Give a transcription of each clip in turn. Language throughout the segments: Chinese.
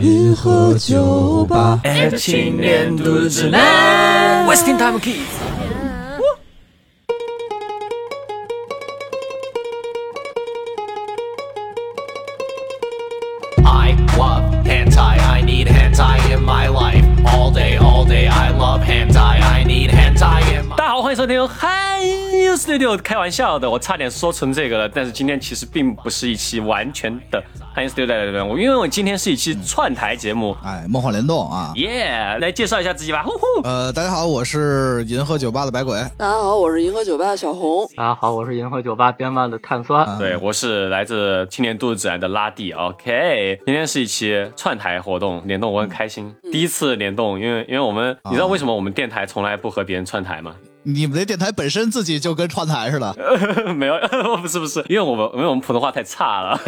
银河酒吧，爱情年度指南，Wasting Time Kids。I love hentai, I need hentai in my life. All day, all day, I love hentai, I need hentai in my 大家好，欢迎收听汉 U Studio。开玩笑的，我差点说成这个了，但是今天其实并不是一期完全的汉 U Studio 因为我今天是一期串台节目。哎，梦幻联动啊！耶、来介绍一下自己吧，呼呼。呃，大家好，我是银河酒吧的白鬼。大家好，我是银河酒吧的小红。大家好，我是银河酒吧编漫的碳酸。对，我是来自青年度自然的拉蒂。OK，今天是一期串台活动联动，我很开心，第一次联动，因为因为我们，你知道为什么我们电台从来不和别人串台吗？你们这电台本身自己就跟串台似的 没有，不是不是，因为我们因为我们普通话太差了。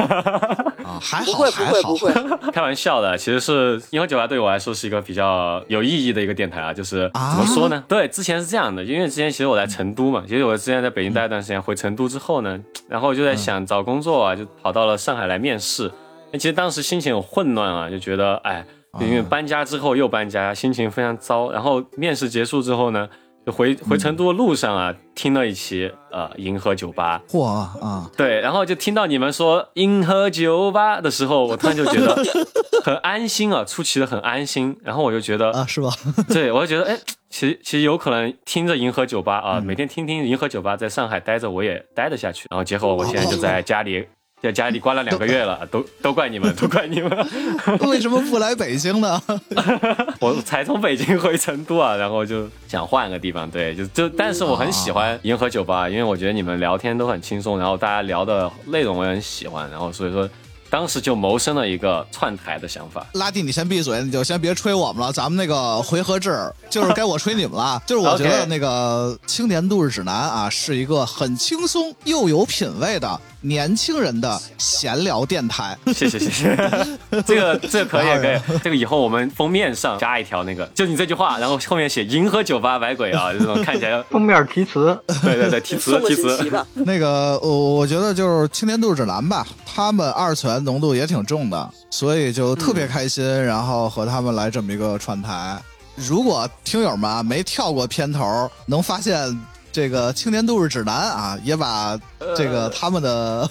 啊，还好不会不还好会不会，开玩笑的，其实是银河酒吧对我来说是一个比较有意义的一个电台啊，就是啊怎么说呢？对，之前是这样的，因为之前其实我在成都嘛，其实我之前在北京待一段时间，回成都之后呢，然后就在想找工作啊，就跑到了上海来面试。那其实当时心情很混乱啊，就觉得哎，因为搬家之后又搬家，心情非常糟。然后面试结束之后呢，就回回成都的路上啊，听了一期呃银河酒吧，嚯啊！对，然后就听到你们说银河酒吧的时候，我突然就觉得 很安心啊，出奇的很安心。然后我就觉得，啊，是吧？对我就觉得，哎，其实其实有可能听着银河酒吧啊，每天听听银河酒吧，在上海待着我也待得下去。然后结果我现在就在家里，在家里关了两个月了，都都怪你们，都怪你们，为什么不来北京呢？我才从北京回成都啊，然后就想换个地方，对，就就，但是我很喜欢银河酒吧，因为我觉得你们聊天都很轻松，然后大家聊的内容我也很喜欢，然后所以说当时就萌生了一个串台的想法。拉蒂，你先闭嘴，你就先别吹我们了。咱们那个回合制就是该我吹你们了。就是我觉得那个青年度日指南啊，是一个很轻松又有品味的年轻人的闲聊电台。谢谢谢谢，这个这个可以可以，这个以后我们封面上加一条那个，就你这句话，然后后面写银河酒吧百鬼啊，这种看起来，封面题词，对对对，题词题词。那个，我我觉得就是青年度指南吧，他们二次元浓度也挺重的，所以就特别开心，然后和他们来这么一个串台。如果听友们啊没跳过片头，能发现这个青年度日指南啊，也把这个他们的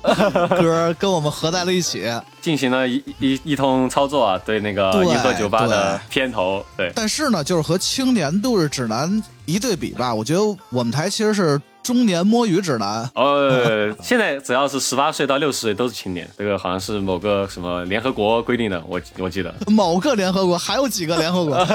歌跟我们合在了一起。进行了一一一通操作啊，对那个对银河酒吧的片头，对。但是呢，就是和青年度日指南一对比吧，我觉得我们台其实是中年摸鱼指南。呃，现在只要是十八岁到六十岁都是青年，这个好像是某个什么联合国规定的，我我记得。某个联合国还有几个联合国？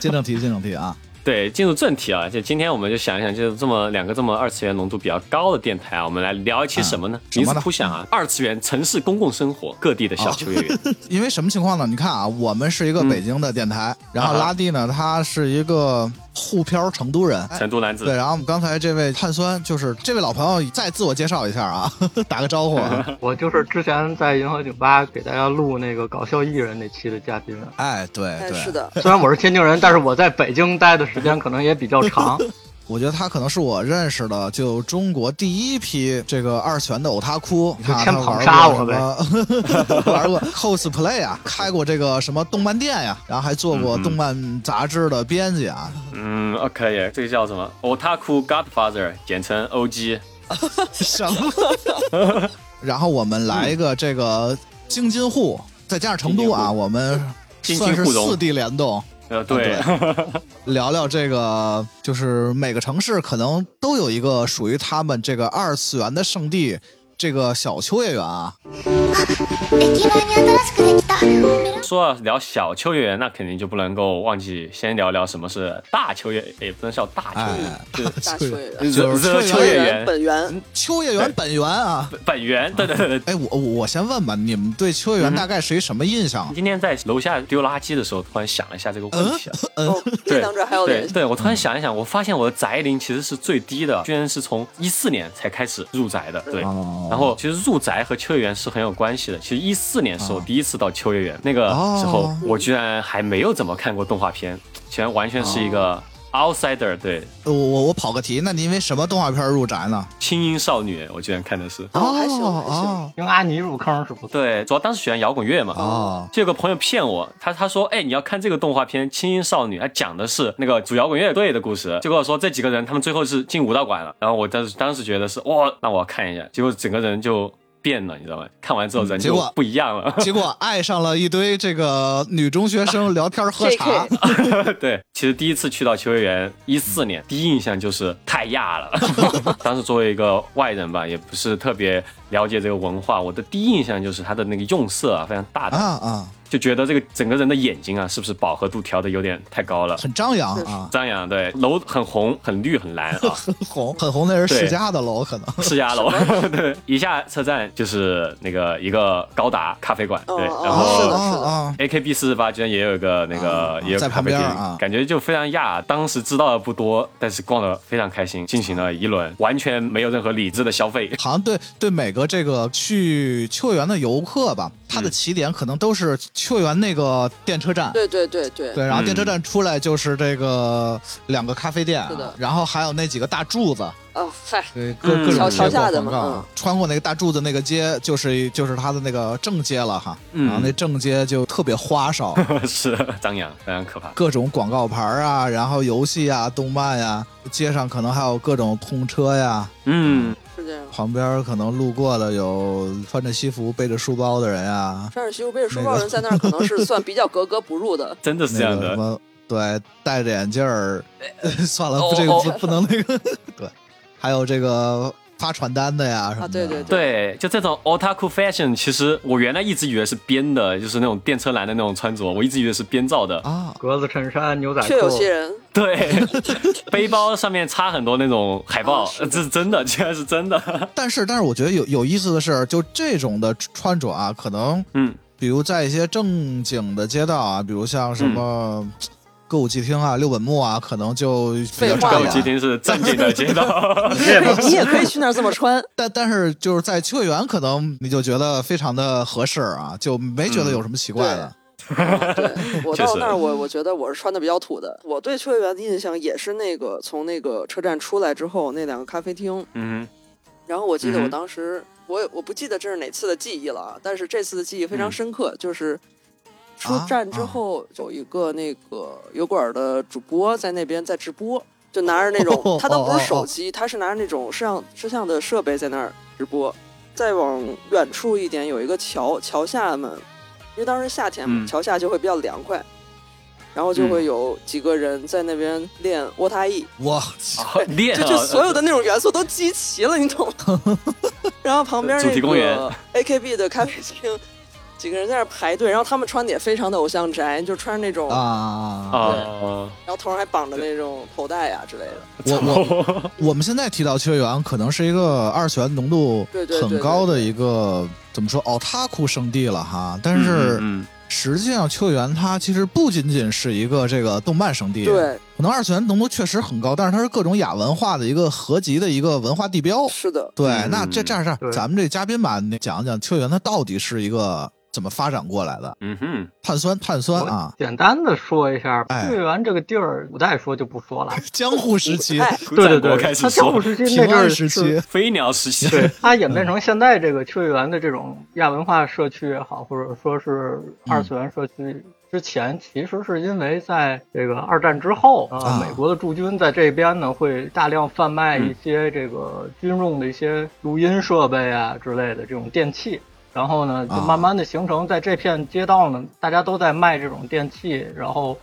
进正题，进正题啊！对，进入正题啊，就今天我们就想一想，就是这么两个这么二次元浓度比较高的电台啊，我们来聊一期什么呢？名字什么呢扑想啊，二次元城市公共生活各地的小秋叶原。因为什么情况呢？你看啊，我们是一个北京的电台，然后拉蒂呢，他是一个沪漂成都人。哎成都男子对，然后我们刚才这位碳酸，就是这位老朋友，再自我介绍一下啊，打个招呼啊。我就是之前在银河酒吧给大家录那个搞笑艺人那期的嘉宾。哎，对哎，对，是。的，虽然我是天津人，但是我在北京待的时间可能也比较长。我觉得他可能是我认识的就中国第一批这个二次元的偶他哭，你看他玩捧杀我过什么 玩过 cosplay 啊，开过这个什么动漫店呀，然后还做过动漫杂志的编辑啊，嗯哦，可以，这个叫什么？Otaku Godfather，简称 OG。什么？然后我们来一个这个京津沪，再加上成都啊，我们算是四地联动，呃，对，聊聊这个，就是每个城市可能都有一个属于他们这个二次元的圣地，这个小秋叶原啊。駅前に新しくできた说要聊小秋叶原，那肯定就不能够忘记先聊聊什么是大秋叶，也不能叫大秋叶原哎，就是大秋叶原，就是热秋叶原本源秋叶原本源啊。本源。对对对对。哎，我我我先问吧，你们对秋叶原大概是一什么印象？今天在楼下丢垃圾的时候，突然想了一下这个问题啊。哦，这两者还有联系。对对，我突然想一想，我发现我的宅龄其实是最低的，居然是从一四年才开始入宅的。对，哦 然后其实入宅和秋叶原是很有关系的。其实一四年是我第一次到秋叶原，那个时候哦。我居然还没有怎么看过动画片，全完全是一个 Outsider，对，我我我跑个题，那你因为什么动画片入宅呢？轻音少女，我居然看的是。哦还行哦还行哦用阿尼入坑是不。对，主要当时喜欢摇滚乐嘛。哦就有个朋友骗我，他他说，哎，你要看这个动画片《轻音少女》，它讲的是那个主摇滚乐队的故事。结果说这几个人他们最后是进武道馆了，然后我当时当时觉得是哇，那我要看一下，结果整个人就变了，你知道吗？看完之后人就不一样了。结果爱上了一堆这个女中学生聊天喝茶 对，其实第一次去到秋叶原，一四年，第一印象就是太亚了。当时作为一个外人吧，也不是特别了解这个文化，我的第一印象就是它的那个用色啊非常大胆啊胆，啊，就觉得这个整个人的眼睛啊，是不是饱和度调的有点太高了？很张扬啊，张扬对，楼很红、很绿、很蓝啊，很 红很红，那是世家的楼可能。世家楼。对，一下车站就是那个一个高达咖啡馆，对，哦然后是的后。是的啊 AKB 四十八居然也有一个那个、也有咖啡店，边啊感觉就非常亚。当时知道的不多，但是逛的非常开心，进行了一轮完全没有任何理智的消费。好像对对每个这个去秋叶原的游客吧，他的起点可能都是秋园那个电车站。对对对对。对，然后嗯电车站出来就是这个两个咖啡店啊，是的。然后还有那几个大柱子，哦嗨，对，各嗯各种桥桥下的嘛穿过那个大柱子那个街，就是就是他的那个正街了哈，嗯然后那正街就特别花哨，是张扬，非常可怕。各种广告牌啊，然后游戏啊、动漫呀、街上可能还有各种通车呀，嗯，是这样。旁边可能路过的有穿着西服背着书包的人呀，穿着西服背着书包的人在那儿可能是算比较格格不入的。真的是这样的。什么，对，戴着眼镜儿，算了，这个哦不不能那个，对，还有这个发传单的呀什么的，啊对对。对，就这种 otaku fashion，其实我原来一直以为是编的，就是那种电车男的那种穿着，我一直以为是编造的。啊，格子衬衫、牛仔裤，确有些人，对，背包上面插很多那种海报，这是真的，竟然是真的。但是但是我觉得有有意思的是，就这种的穿着啊，可能嗯，比如在一些正经的街道啊，比如像什么歌舞伎町啊、六本木啊，可能就比较废话歌舞伎町是正经的街道。你也可以去那儿这么穿。但但是就是在秋叶原，可能你就觉得非常的合适啊，就没觉得有什么奇怪的。对我到那儿，我我觉得我是穿的比较土的。我对秋叶原的印象也是那个从那个车站出来之后那两个咖啡厅，嗯然后我记得我当时、我也我不记得这是哪次的记忆了啊，但是这次的记忆非常嗯深刻，就是出啊站之啊后有一个那个油管的主播在那边在直播，就拿着那种哦 他都不是手机，他是拿着那种摄像摄像的设备在那儿直播。再往远处一点有一个桥，桥下们，因为当时夏天嘛，嗯桥下就会比较凉快，然后就会有几个人在那边练卧榻翼。我哼，练就啊就所有的 那种元素都集齐了，你懂吗？然后旁边主题那公园个 AKB 的咖啡厅，几个人在那儿排队，然后他们穿的也非常的偶像宅，就穿着那种，啊啊，啊啊，然后头上还绑着那种头带呀之类的。我我 我们现在提到秋叶原，可能是一个二次元浓度很高的一个怎么说奥塔库圣地了哈。但是嗯实际上，秋叶原它其实不仅仅是一个这个动漫圣地，，对，可能二次元浓度确实很高，但是它是各种亚文化的一个合集的一个文化地标。是的，对，嗯那这这样这样，咱们这嘉宾吧，你讲讲秋叶原它到底是一个怎么发展过来的？嗯哼，碳酸碳酸啊，简单的说一下，哎秋叶原这个地儿，古代说就不说了。江户时期、哎，对对对，战国开始它江户时期那阵儿时是期，飞鸟时期，对，它演变成现在这个秋叶原的这种亚文化社区也好，或者说是二次元社区之前，其实是因为在这个二战之后，啊呃，美国的驻军在这边呢会大量贩卖嗯一些这个军用的一些录音设备啊之类的这种电器。然后呢，就啊慢慢的形成在这片街道呢，大家都在卖这种电器。然后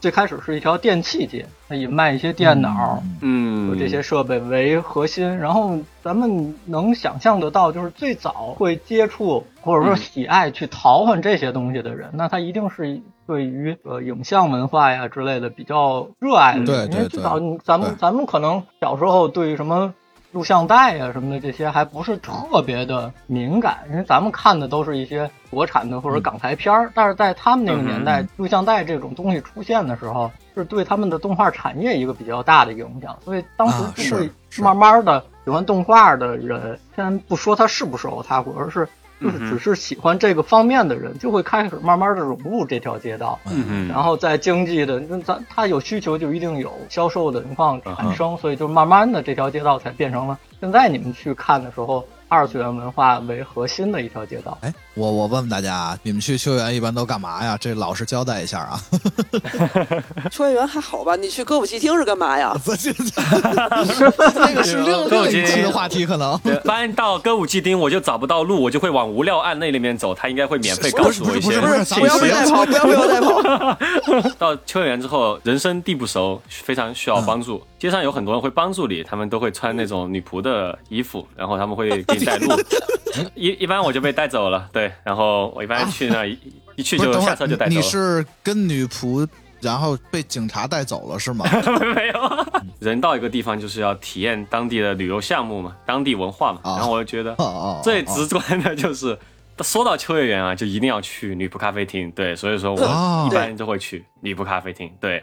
最开始是一条电器街，它以卖一些电脑，嗯，这些设备为核心，然后咱们能想象得到，就是最早会接触或者说喜爱去淘换这些东西的人，那他一定是对于呃影像文化呀之类的比较热爱的。对对对因为最早咱们咱们可能小时候对于什么。录像带呀、什么的这些还不是特别的敏感，因为咱们看的都是一些国产的或者港台片儿，但是在他们那个年代，嗯录像带这种东西出现的时候，是对他们的动画产业一个比较大的影响，所以当时啊就会是是。慢慢的喜欢动画的人，先不说他是不是 otaku，而是就是只是喜欢这个方面的人，就会开始慢慢的融入这条街道。嗯嗯，然后在经济的，那咱他有需求就一定有销售的情况产生，所以就慢慢的这条街道才变成了现在你们去看的时候，二次元文化为核心的一条街道。哎，我我问问大家啊，你们去秋园一般都干嘛呀？这老实交代一下啊。秋叶原还好吧？你去歌舞伎町是干嘛呀？不是，那个是另歌舞伎另一期的话题，可能。对搬到歌舞伎町我就找不到路，我就会往无料案那里面走，他应该会免费告诉我一些不是不是不要被。带跑，不要被我带跑。到秋园之后，人生地不熟，非常需要帮助。街上有很多人会帮助你，他们都会穿那种女仆的衣服，然后他们会给你带路。一一般我就被带走了，对，然后我一般去那一一去，就下车就带走了。是跟女仆，然后被警察带走了是吗？没有，人到一个地方就是要体验当地的旅游项目嘛，当地文化嘛。哦然后我就觉得最直观的就是，说到秋叶原啊，就一定要去女仆咖啡厅。对，所以说哦我一般就会去女仆咖啡厅。对，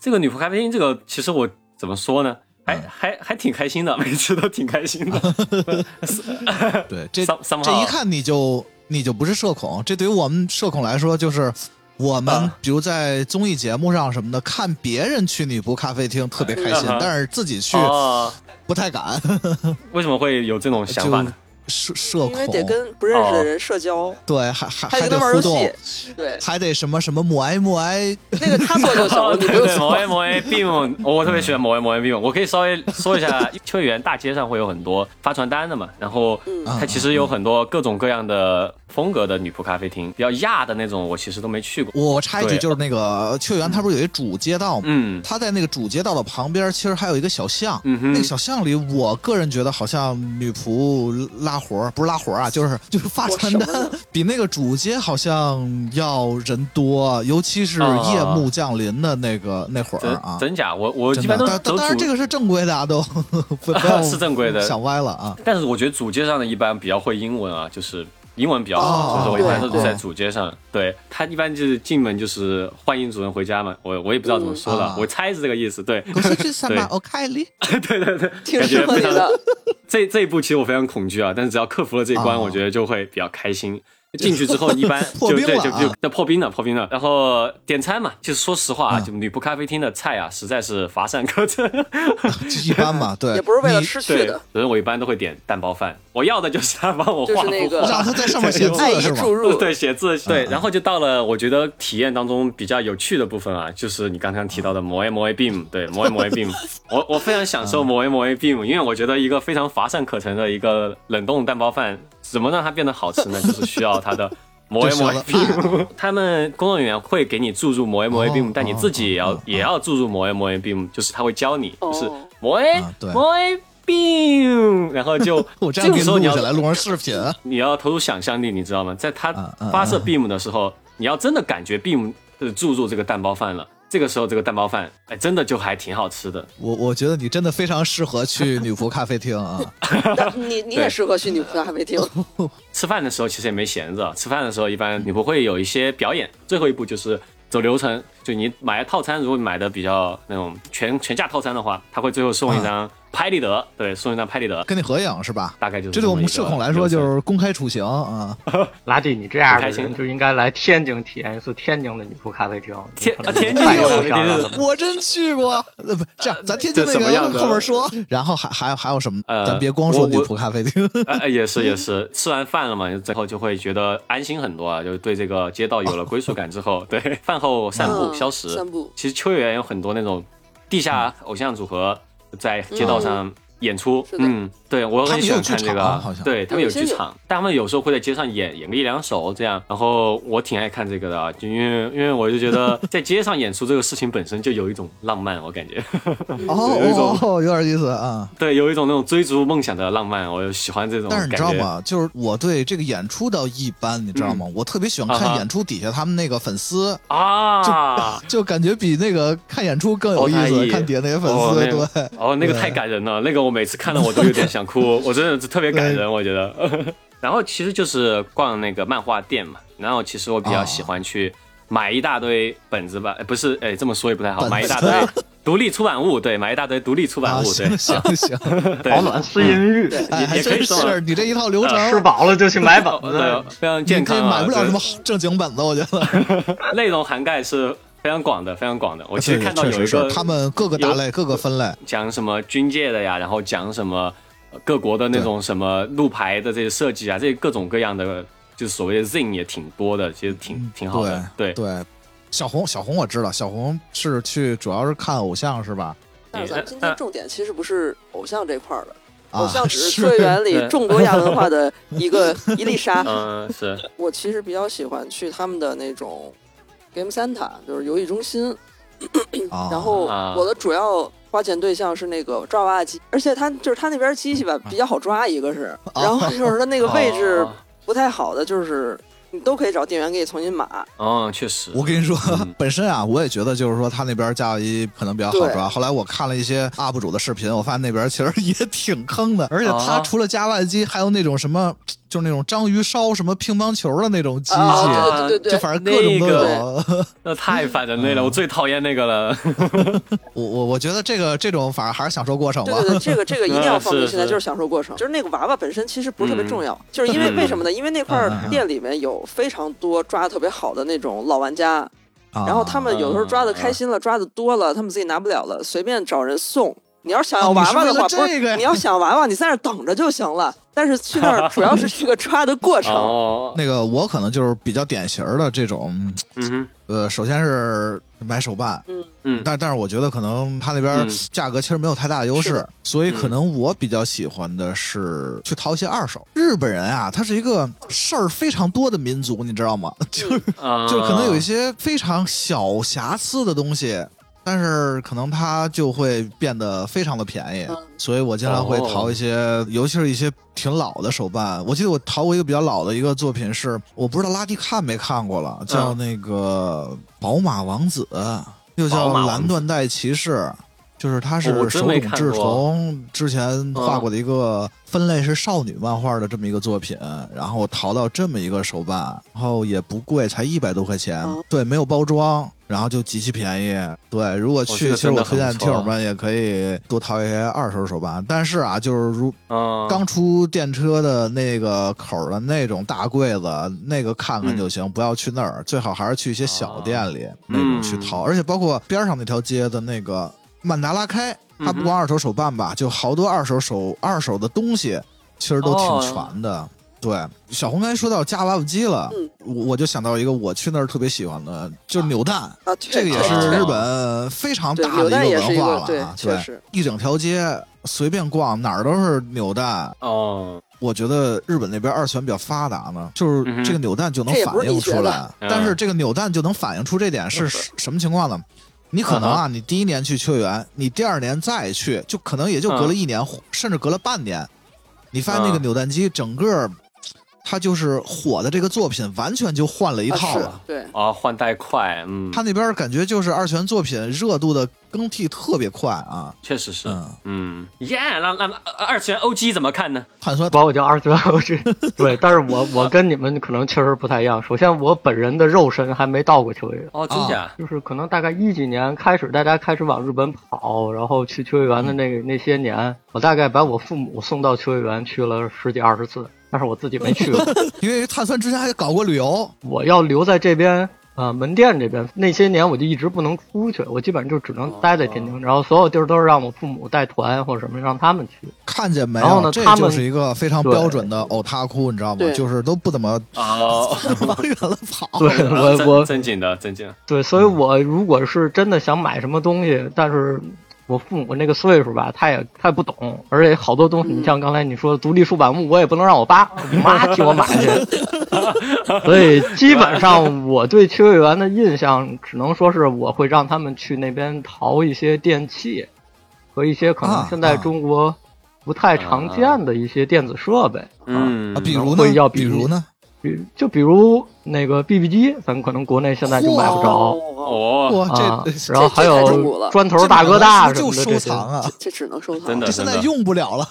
这个女仆咖啡厅，这个其实我怎么说呢？还嗯。还还挺开心的，每次都挺开心的。对，这这一看你就你就不是社恐，这对于我们社恐来说，就是我们啊比如在综艺节目上什么的，看别人去女仆咖啡厅特别开心嗯，但是自己去哦，不太敢，为什么会有这种想法呢？社社因为得，跟不认识的人社交，对，还还还得玩游戏，。对，还得什么什么母爱母爱，那个他做就行了，对对，某 A 某 A beam，我特别喜欢某 A 某 A beam。我可以稍微说一下，秋叶原大街上会有很多发传单的嘛，然后嗯它其实有很多各种各样的风格的女仆咖啡厅，比较亚的那种，我其实都没去过。我插一句，就是那个秋园，它不是有一主街道吗？嗯它在那个主街道的旁边，其实还有一个小巷。嗯哼那个小巷里，我个人觉得好像女仆拉活儿，不是拉活儿啊，就是 就是发传单比那个主街好像要人多，尤其是啊夜幕降临的那个那会儿真啊。真假？我我真基本的，都走但但当然这个是正规的啊，都 不不要是正规的想歪了啊。但是我觉得主街上的一般比较会英文啊，就是英文比较哦好，所以说我一般都是在主街上。对他一般就是进门就是欢迎主人回家嘛，我我也不知道怎么说的，嗯啊我猜是这个意思。对，我是去三 对马欧凯里，对对对，挺适合你的。这这一步其实我非常恐惧啊，但是只要克服了这一关，哦我觉得就会比较开心。进去之后，一般 破就对冰了啊就就就破冰了，破冰了。然后点餐嘛，就是说实话啊，嗯就女仆咖啡厅的菜啊，实在是乏善可陈。就一般嘛，对，也不是为了吃去的，，所以我一般都会点蛋包饭，我要的就是他帮我画就是那个让他在上面写字？注入。对，写字对，嗯然后就到了我觉得体验当中比较有趣的部分啊，就是你刚刚提到的摩 A 摩 A beam，对，摩 A 摩 A beam，我我非常享受摩 A 摩 A beam，因为我觉得一个非常乏善可陈的一个冷冻蛋包饭，怎么让它变得好吃呢？就是需要它的。摩 A 摩 A 就需要 beam，他们工作人员会给你注入摩 A 摩 A 但你自己也要哦也要注入摩 A 摩 A beam，就是他会教你，就是哦摩 A 啊对摩 A beam，然后就 我这个时候你要来，录成视频。你要投入想象力，你知道吗？在它发射 beam 的时候，你要真的感觉 beam 呃注入这个蛋包饭了。这个时候，这个蛋包饭，哎，真的就还挺好吃的。我我觉得你真的非常适合去 女仆咖啡厅啊！但你你也适合去女仆咖啡厅，吃饭的时候其实也没闲着，吃饭的时候一般女仆会有一些表演。最后一步就是走流程，就你买套餐，如果你买的比较那种全全价套餐的话，他会最后送一张拍立得，对，送一张拍立得，跟你合影是吧？大概就是这对我们社恐来说就是公开处刑啊！拉蒂，你这样的很开心人就应该来天津体验一次天津的女仆咖啡厅。天天津太有受伤了对对我真去过，呃，不这样，咱天津那个后面说。然后还还有还有什么？呃咱别光说女仆咖啡厅。也是也是，吃完饭了嘛，最后就会觉得安心很多啊，就对这个街道有了归属感之后，对饭后散步嗯消食。散步其实秋叶原有很多那种地下偶像组合在街道上演出，嗯，对我很喜欢看这个好像，对他们有剧场，但他们有时候会在街上演演个一两首这样，然后我挺爱看这个的啊，就因为因为我就觉得 在街上演出这个事情本身就有一种浪漫，我感觉。哦 有一种哦，有点意思啊。对，有一种那种追逐梦想的浪漫，我喜欢这种但是。你知道吗？就是我对这个演出倒一般，你知道吗？我特别喜欢看演出底下他们那个粉丝，啊，就 感觉比那个看演出更有意思。哦看底下那些粉哦丝，那个对，哦，那个太感人了，那个我每次看到我都有点想哭，我真的是特别感人，我觉得。然后其实就是逛那个漫画店嘛，然后其实我比较喜欢去买一大堆本子吧，呃不是，哎，这么说也不太好，买一大堆 独立出版物，对，买一大堆独立出版啊，物，对。行，行行，保暖思淫欲，哎，还真也可以说是你这一套流程，吃饱了就去买本对子。，非常健康啊，买不了什么正经本子，我觉得。内容涵盖是非常广的，非常广的。我其实看到有确实一个他们各个大类、各个分类，讲什么军界的呀，然后讲什么呃各国的那种什么路牌的这些设计啊，这些各种各样的，就是所谓的 Zin 也挺多的，其实挺挺好的。对，对。小红，小红我知道，小红是去主要是看偶像是吧？但是咱们今天重点其实不是偶像这块儿的，啊偶像只是是秋叶原里对众多亚文化的一个一粒沙。嗯，是我其实比较喜欢去他们的那种 Game Center，就是游戏中心。啊，然后啊我的主要花钱对象是那个抓娃娃机，而且它就是它那边机器吧比较好抓，一个是，然后就是它那个位置哦不太好的，就是你都可以找店员给你重新码。哦，确实，我跟你说嗯，本身啊，我也觉得就是说他那边加一可能比较好抓。后来我看了一些 UP 主的视频，我发现那边其实也挺坑的，而且他啊除了加外机，还有那种什么，就是那种章鱼烧什么乒乓球的那种机器，啊，对对对对，就反正各种都有。那 太反人类了，我最讨厌那个了。我我我觉得这个这种反而还是享受过程吧。对对对，这个这个一定要放进是是现在就是享受过程，就是那个娃娃本身其实不是特别重要，就是因为嗯为什么呢？因为那块店里面有非常多抓的特别好的那种老玩家，啊然后他们有的时候抓的开心了，抓的多了，他们自己拿不了了，随便找人送。你要是为了娃娃的话，不这个呀是你要想娃娃，你在那等着就行了。但是去那儿 主要是去个抓的过程。哦，那个我可能就是比较典型的这种，嗯，呃，首先是买手办，嗯，但但是我觉得可能他那边嗯价格其实没有太大的优势所以可能我比较喜欢的是去淘一些二手。日本人啊，他是一个事儿非常多的民族，你知道吗？就是啊就是可能有一些非常小瑕疵的东西。但是可能它就会变得非常的便宜，嗯。所以我经常会淘一些，尤其是一些挺老的手办。我记得我淘过一个比较老的一个作品是，我不知道拉蒂看没看过了，叫那个《宝马王子》，又叫《蓝缎带骑士》。就是他哦是手冢治虫之前画过的一个分类是少女漫画的这么一个作品，然后淘到这么一个手办，然后也不贵，才一百多块钱，哦。对，没有包装，然后就极其便宜。对，如果去，其实我推荐听友们也可以多淘一些二手手办，但是啊，就是如嗯，刚出电车的那个口的那种大柜子，那个看看就行，不要去那儿，最好还是去一些小店里、那种去淘，而且包括边上那条街的那个曼达拉开，它不光二手手办吧，就好多二手手二手的东西，其实都挺全的。对，小红刚才说到夹娃娃机了，嗯我我就想到一个我去那儿特别喜欢的，就是扭蛋。啊，这个也是日本非常大的一个文化了啊！对确实，一整条街随便逛哪儿都是扭蛋，哦，我觉得日本那边二次元比较发达呢，就是这个扭蛋就能反映出来，嗯但是这个扭蛋就能反映出这点是什什么情况呢？你可能啊，你第一年去秋园，你第二年再去，就可能也就隔了一年，甚至隔了半年，你发现那个嗯扭蛋机整个它就是火的这个作品完全就换了一套了。对，啊，换代快，嗯，他那边感觉就是二次元作品热度的更替特别快啊，确实是，嗯，嗯，耶，那那那二次元 OG 怎么看呢？碳酸把我叫二次元 OG。对，但是我我跟你们可能确实不太一样。首先，我本人的肉身还没到过秋叶原，哦，真假？就是可能大概一几年开始，大家开始往日本跑，然后去秋叶原的那个那些年，我大概把我父母送到秋叶原去了十几二十次，但是我自己没去过。因为碳酸之前还搞过旅游，我要留在这边。啊、门店这边那些年我就一直不能出去，我基本上就只能待在天津，然后所有地儿都是让我父母带团或者什么让他们去。看见没然后呢他们就是一个非常标准的偶他哭，你知道吗？就是都不怎么哦，往远了跑。对我我正经的正经，对，所以我如果是真的想买什么东西，但是我父母那个岁数吧，他也他也不懂，而且好多东西，你像刚才你说的独立出版物，我也不能让我爸、我妈替我买去。所以基本上我对秋叶原的印象，只能说是我会让他们去那边淘一些电器和一些可能啊现在啊中国不太常见的一些电子设备。嗯啊，比如呢会要？比比如呢？比就比如那个 BB 机，咱们可能国内现在就买不着。哦，哦，哇，啊这，然后还有砖头大哥大就收什么的这些，藏啊，这只能收藏。真的这现在用不了了。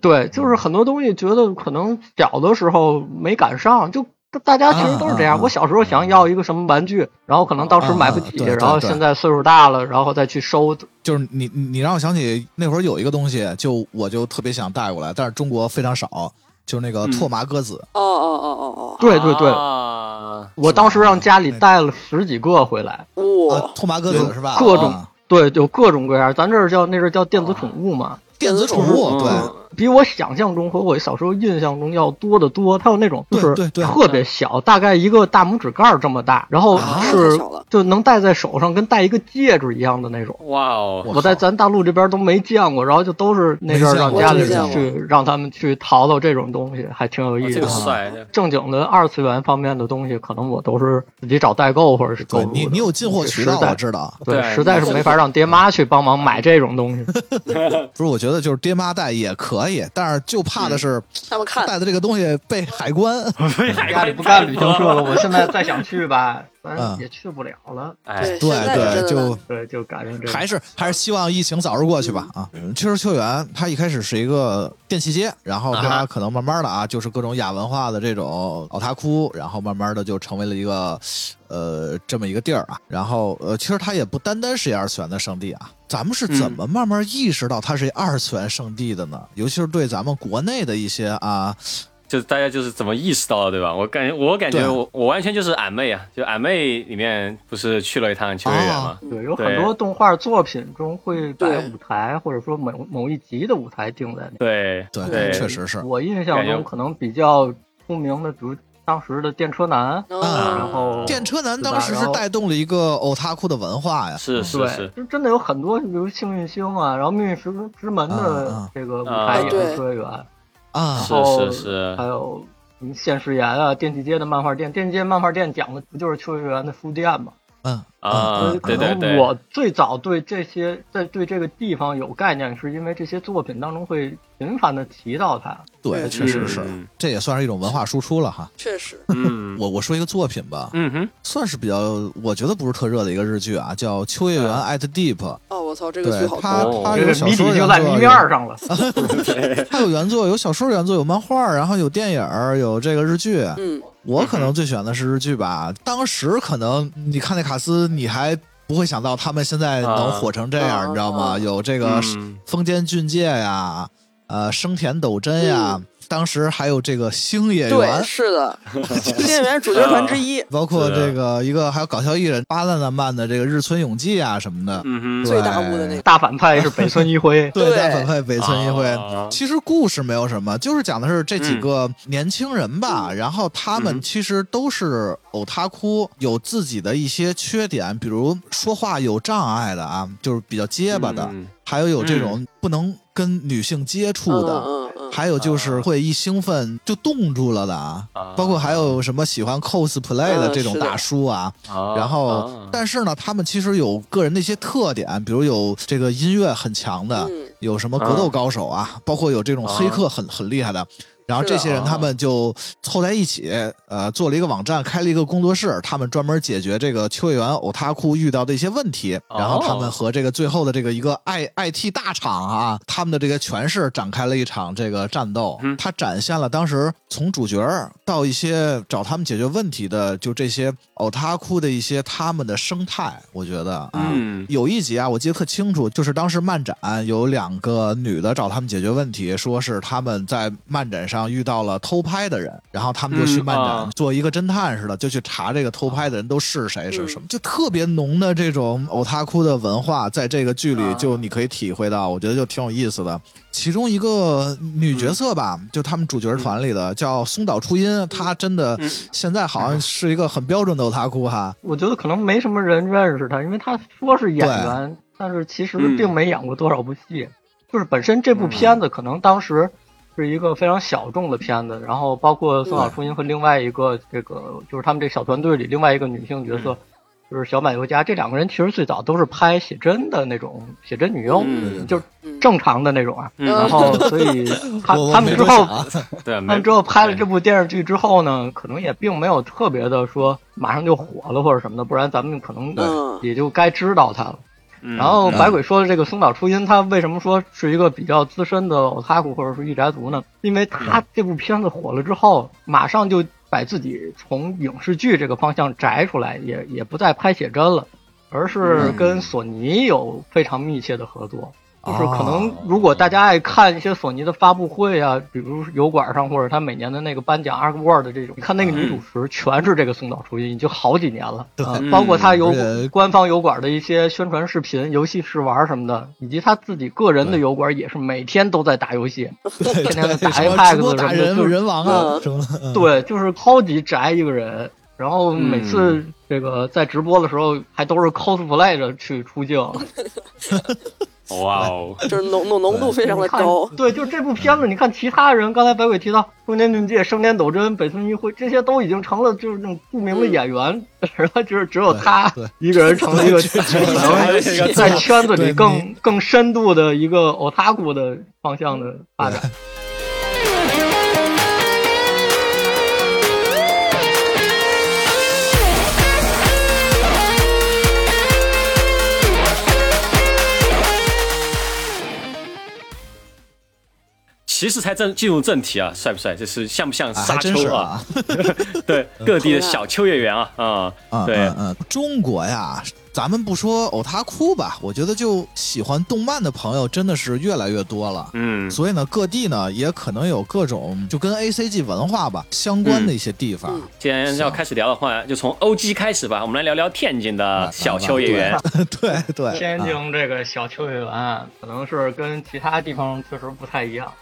对，就是很多东西觉得可能小的时候没赶上，就大家其实都是这样。我小时候想要一个什么玩具，然后可能当时买不起，然后现在岁数大了，然后再去收。就是你你你让我想起那会儿有一个东西，就我就特别想带过来，但是中国非常少，就是那个嗯。拓麻鸽子。哦哦哦哦哦，对对对，啊。我当时让家里带了十几个回来，哇。啊，，拓麻鸽子是吧？各种啊对，有各种各样。咱这儿叫那是叫电子宠物嘛，电子宠物，嗯对，比我想象中和我小时候印象中要多得多。它有那种就是对对对特别小，大概一个大拇指盖儿这么大，然后啊是就能戴在手上，跟戴一个戒指一样的那种。哇哦，我我在咱大陆这边都没见过，然后就都是那阵儿让家里人去让他们去淘淘这种东西，还挺有意思的。正经的二次元方面的东西，可能我都是自己找代购或者是购入的。你你有进货渠道，我知道。对实在是没法让爹妈去帮忙买这种东西。不是，我觉得就是爹妈带也可以，但是就怕的是他们看。带的这个东西被海关。被海关不干旅行社了，我现在再想去吧，咱嗯也去不了了。哎，对对就对，就赶上这个。还是还是希望疫情早日过去吧啊！其实秋园它一开始是一个电器街，然后啊它可能慢慢的啊，就是各种亚文化的这种奥塔库，然后慢慢的就成为了一个呃这么一个地儿啊。然后呃，其实它也不单单是一二次元的圣地啊。咱们是怎么慢慢意识到它是一二次元圣地的呢？尤其是对咱们国内的一些啊，就是大家就是怎么意识到的，对吧？我感觉我感觉我我完全就是俺妹啊，就俺妹里面不是去了一趟秋叶原吗？对，有很多动画作品中会把对。舞台或者说某某一集的舞台定在那。对对，对。确实是。我印象中可能比较出名的，比如当时的电车男，嗯然后电车男当时是带动了一个欧塔库的文化呀，对是是是，，就真的有很多，比如幸运星啊，然后命运石之门嗯的嗯这个舞啊。台也对是秋叶原，啊是然后是是还有什么现实岩啊，电器街的漫画店，电器街漫画店讲的不就是秋叶原的书店吗？嗯啊可能对对对，我最早对这些在对这个地方有概念，是因为这些作品当中会频繁的提到它。对，确实是嗯，这也算是一种文化输出了哈。确实，嗯我我说一个作品吧，嗯哼，算是比较，我觉得不是特热的一个日剧啊，叫《秋叶原 at Deep》。哦，我操，这个剧对好它看，哦它这个谜有小说底就在谜原作面上了。它有原作，有小说原作，有漫画，然后有电影，有这个日剧。嗯，我可能最喜欢的是日剧吧。当时可能你看那卡斯，你还不会想到他们现在能火成这样，啊你知道吗？啊有这个嗯丰间俊介呀，呃，生田斗真呀，嗯。当时还有这个星野，源。是的，星野源主角团之一，包括这个一个还有搞笑艺人巴兰纳曼的这个日村永纪啊什么的，嗯哼，最大物的那个，大反派是北村一辉，对，大反派北村一辉。啊。其实故事没有什么，就是讲的是这几个年轻人吧，然后他们嗯其实都是偶他哭，有自己的一些缺点，比如说话有障碍的啊，就是比较结巴的，嗯。还有有这种不能跟女性接触的。嗯嗯。嗯，还有就是会一兴奋就冻住了的啊，啊包括还有什么喜欢 cosplay 的这种大叔啊，啊然后啊，但是呢，他们其实有个人的一些特点，比如有这个音乐很强的，嗯。有什么格斗高手啊，包括有这种黑客很很厉害的。然后这些人啊他们就凑在一起，呃，做了一个网站，开了一个工作室，他们专门解决这个秋叶原偶他库遇到的一些问题。哦然后他们和这个最后的这个一个 I I T 大厂啊，他们的这个权势展开了一场这个战斗。嗯它展现了当时从主角到一些找他们解决问题的，就这些偶他库的一些他们的生态，我觉得啊，嗯有一集啊，我记得特清楚，就是当时漫展有两个女的找他们解决问题，说是他们在漫展上遇到了偷拍的人，然后他们就去漫展、嗯啊做一个侦探似的，就去查这个偷拍的人都是谁是什么，就特别浓的这种偶他哭的文化，在这个剧里啊。就你可以体会到，我觉得就挺有意思的。其中一个女角色吧，就他们主角团里的叫松岛初音，她真的嗯。现在好像是一个很标准的偶他库哈。我觉得可能没什么人认识她，因为她说是演员，但是其实并没演过多少部戏。就是本身这部片子可能当时是一个非常小众的片子，然后包括松岛初音和另外一个这个就是他们这小团队里另外一个女性角色。就是小满游家这两个人其实最早都是拍写真的那种写真女优，嗯就正常的那种啊。嗯然后所以他他们之后他们之后拍了这部电视剧之后呢，可能也并没有特别的说马上就火了或者什么的，不然咱们可能嗯也就该知道他了。嗯然后白鬼说的这个松岛初音，他为什么说是一个比较资深的 otaku 或者说御宅族呢？因为他这部片子火了之后，马上就把自己从影视剧这个方向摘出来，也也不再拍写真了，而是跟索尼有非常密切的合作。就是可能，如果大家爱看一些索尼的发布会啊，比如油管上或者他每年的那个颁奖 Award 这种，你看那个女主持全是这个松岛初音，已经好几年了。啊包括他有官方油管的一些宣传视频、游戏试玩什么的，以及他自己个人的油管也是每天都在打游戏，天天的打 Apex 什么的，打人就是人王啊嗯。什么的，对，就是超级宅一个人。然后每次这个在直播的时候，还都是 cosplay 着去出镜，哇哦，就是浓浓浓度非常的高。对，就这部片子，你看其他人，刚才白鬼提到中间俊介、生田斗真、北村一辉，这些都已经成了就是那种著名的演员，然后就是只有他一个人成了一个可能在圈子里更更深度的一个 otaku 的方向的发展。其实才正进入正题啊，帅不帅？这是像不像啊沙丘啊？对，各地的小秋叶原啊，啊，嗯对嗯，嗯，中国呀，咱们不说偶他哭吧，我觉得就喜欢动漫的朋友真的是越来越多了。嗯，所以呢，各地呢也可能有各种就跟 A C G 文化吧相关的一些地方。既然要开始聊的话，就从 OG 开始吧，我们来聊聊天津的小秋叶原。对 对，天啊津这个小秋叶原，可能是跟其他地方确实不太一样。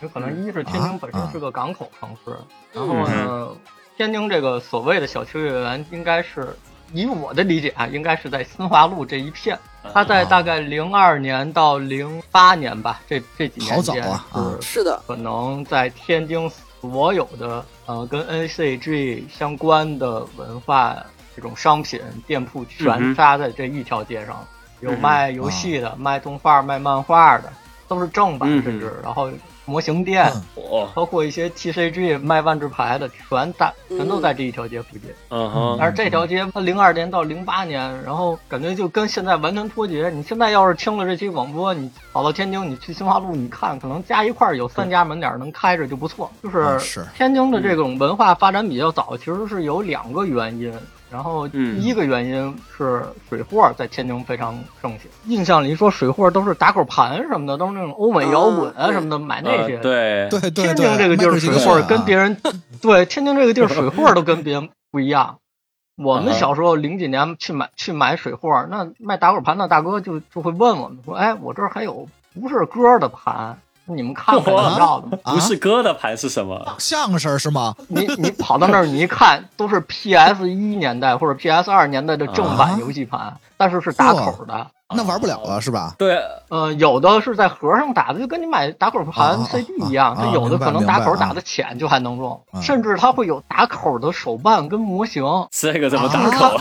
有可能一是天津本身是个港口城市，然后呢，天津这个所谓的小秋叶原，应该是以我的理解啊，应该是在新华路这一片。它在大概零二年到零八年吧，这这几年好早间啊啊是是的，可能在天津所有的呃跟 NCG 相关的文化这种商品店铺嗯全扎在这一条街上，有嗯卖游戏的、卖动画、卖漫画的，都是正版嗯，甚至然后模型店，哦，包括一些 TCG 卖万智牌的，全在全都在这一条街附近。嗯哼，但是这条街，它零二年到零八年，然后感觉就跟现在完全脱节。你现在要是听了这期广播，你跑到天津，你去新华路，你看，可能加一块儿有三家门脸儿能开着就不错。就是天津的这种文化发展比较早，其实是有两个原因。然后第嗯一个原因是水货在天津非常盛行，印象里说水货都是打口盘什么的，都是那种欧美摇滚啊嗯什么的，买那呃些。对，对对对，天津这个地儿水货跟别人人，对天津这个地儿水货都跟别人不一样。我们小时候零几年去买去买水货，那卖打口盘的大哥就就会问我们说：“哎，我这儿还有不是歌的盘，你们看看哇你要的吗啊不是哥的盘是什么？相声是吗？你你跑到那儿，你一看都是 PS 一年代或者 PS 二年代的正版游戏盘，但是是打口的。那玩不了了是吧？对，呃，有的是在盒上打的，就跟你买打口盘啊 CD 一样，啊它有的可能打口打的浅就还能用，啊甚至它会有打口的手办跟模型。这个怎么打啊口？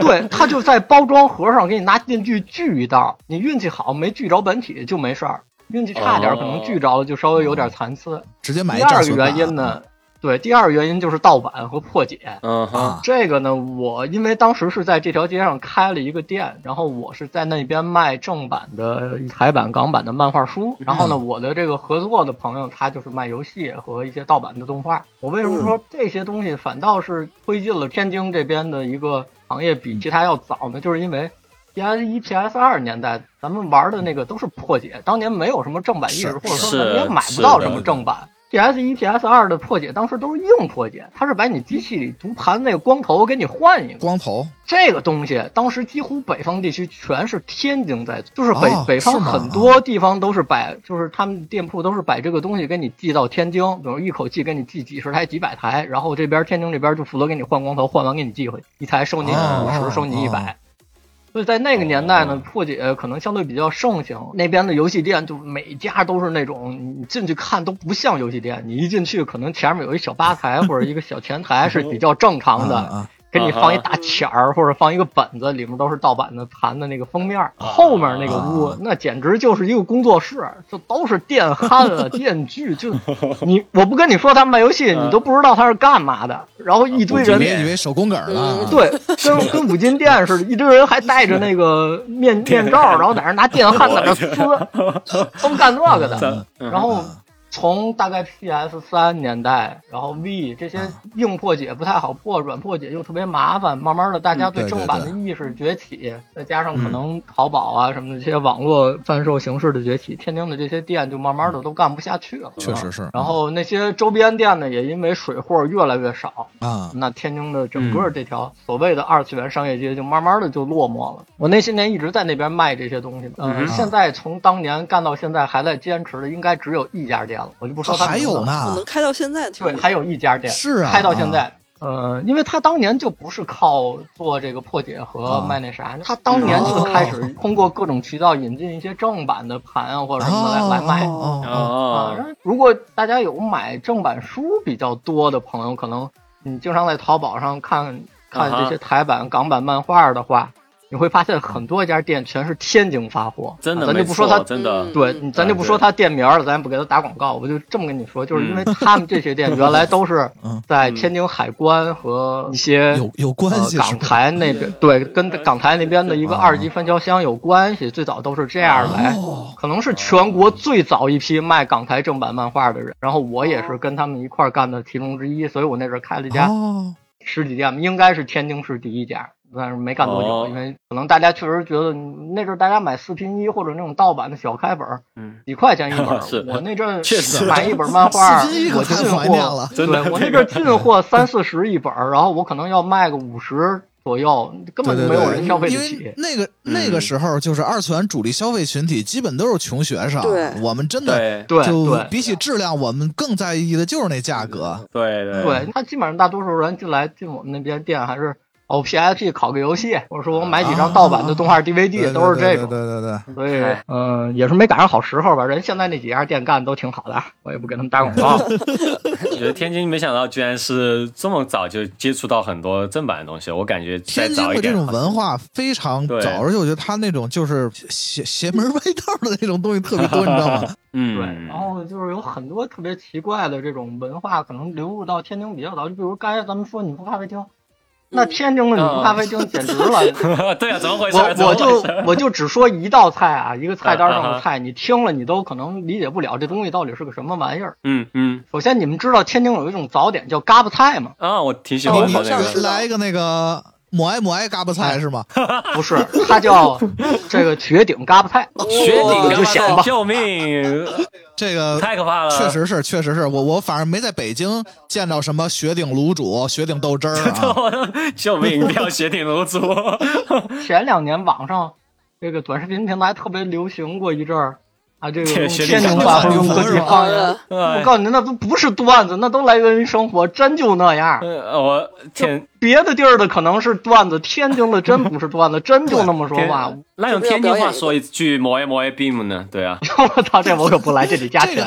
对，它就在包装盒上给你拿电锯锯一道，你运气好没锯着本体就没事儿，运气差点儿可能剧着了就稍微有点残次。直接买第二个原因呢，对，第二个原因就是盗版和破解。嗯哼，啊，这个呢，我因为当时是在这条街上开了一个店，然后我是在那边卖正版的台版、港版的漫画书。然后呢，我的这个合作的朋友他就是卖游戏和一些盗版的动画。我为什么说这些东西反倒是推进了天津这边的一个行业比其他要早呢？就是因为 PS 一、PS 二年代咱们玩的那个都是破解，当年没有什么正版意识，或者说是咱们也买不到什么正版。PS 一、PS 二的破解当时都是硬破解，它是把你机器里读盘那个光头给你换一个。光头这个东西当时几乎北方地区全是天津在做，就是北、哦北方很多地方都是把，就是他们店铺都是把这个东西给你寄到天津，比如一口气给你寄几十台、几百台，然后这边天津这边就负责给你换光头，换完给你寄回去，一台收你哦五十、哦收你一哦百。所以在那个年代呢，破解可能相对比较盛行。那边的游戏店就每家都是那种，你进去看都不像游戏店。你一进去，可能前面有一小吧台或者一个小前台是比较正常的，给你放一大钱儿，或者放一个本子，里面都是盗版的盘的那个封面。后面那个屋，那简直就是一个工作室，就都是电焊啊、电锯，就你我不跟你说他们卖游戏，你都不知道他是干嘛的。然后一堆人以为以为手工梗呢，啊对，跟跟五金店似的，一堆人还戴着那个面面罩，然后在那拿电焊在那撕，都干那个的。嗯然后从大概 PS 三年代，然后 V 这些啊硬破解不太好破，软破解又特别麻烦，慢慢的大家对正版的意识崛起，再加上可能淘宝啊什么的这些网络贩售形式的崛起，天津的这些店就慢慢的都干不下去了。确实是。然后那些周边店呢，也因为水货越来越少，啊，那天津的整个这条所谓的二次元商业街就慢慢的就落寞了。我那些年一直在那边卖这些东西，呃，嗯现在从当年干到现在还在坚持的，应该只有一家店了，我就不说它名字了。还有呢能，开到现在，对，还有一家店是啊开到现在。呃，因为他当年就不是靠做这个破解和啊卖那啥，他当年就开始通过各种渠道引进一些正版的盘啊或者什么的来、来卖。啊如果大家有买正版书比较多的朋友，可能你经常在淘宝上看看这些台版、港版漫画的话，你会发现很多家店全是天津发货。真的啊咱，就不说他真的嗯对，你咱就不说他店名了，咱也不给他打广告，我就这么跟你说，就是因为他们这些店 原来都是嗯在天津海关和一些有有关系呃、港台那边，对，跟港台那边的一个二级分销商有关系，最早都是这样来，哦可能是全国最早一批卖港台正版漫画的人，然后我也是跟他们一块干的其中之一，所以我那阵儿开了一家哦，实体店，应该是天津市第一家。但是没干多久，哦因为可能大家确实觉得那阵儿大家买四拼一或者那种盗版的小开本儿，嗯，几块钱一本儿 是。我那阵确实买一本漫画，四拼一可我进太怀念货了，对我那阵儿进货三四十一本儿，然后我可能要卖个五十左右，根本就没有对对对，人消费因为得起。那个那个时候，就是二次元主力消费群体基本都是穷学生，对我们真的对对就比起质量，我们更在意的就是那价格。对对对他基本上大多数人进来进我们那边店还是哦 PSP 考个游戏，或者说我买几张盗版的动画 DVD，、对都是这种。对对对对对，所以，嗯、也是没赶上好时候吧。人现在那几家店干的都挺好的，我也不给他们打广告。我 觉得天津没想到居然是这么早就接触到很多正版的东西，我感觉再天津早一点的这种文化非常对早，而且我觉得他那种就是邪邪门歪道的那种东西特别多，你知道吗？嗯对，嗯，然后就是有很多特别奇怪的这种文化，可能流入到天津比较早。就比如刚才咱们说你不咖啡厅，那天津的咖啡厅简直了。对啊，怎么回事？我我就我就只说一道菜啊，一个菜单上的菜，你听了你都可能理解不了这东西到底是个什么玩意儿。嗯嗯首先，你们知道天津有一种早点叫嘎巴菜吗？啊，我挺喜哦欢你来一个那个抹爱抹爱嘎巴菜是吗？不是，它叫这个绝顶嘎巴菜。雪顶就想吧救命！这个 太可怕了，确实是，确实是我我反正没在北京见到什么雪顶卤煮、雪顶豆汁儿啊。救命！不要雪顶卤煮。前两年网上这个短视频平台特别流行过一阵儿啊，这个天津学话和用。我 我告诉你，那都不是段子，那都来源于生活，真就那样。呃，我天，别的地儿的可能是段子，天津的真不是段子，真就那么说话。天那用天津话说一句“摩耶摩耶 beam” 呢？对啊，我操，这我可不来，这里加钱。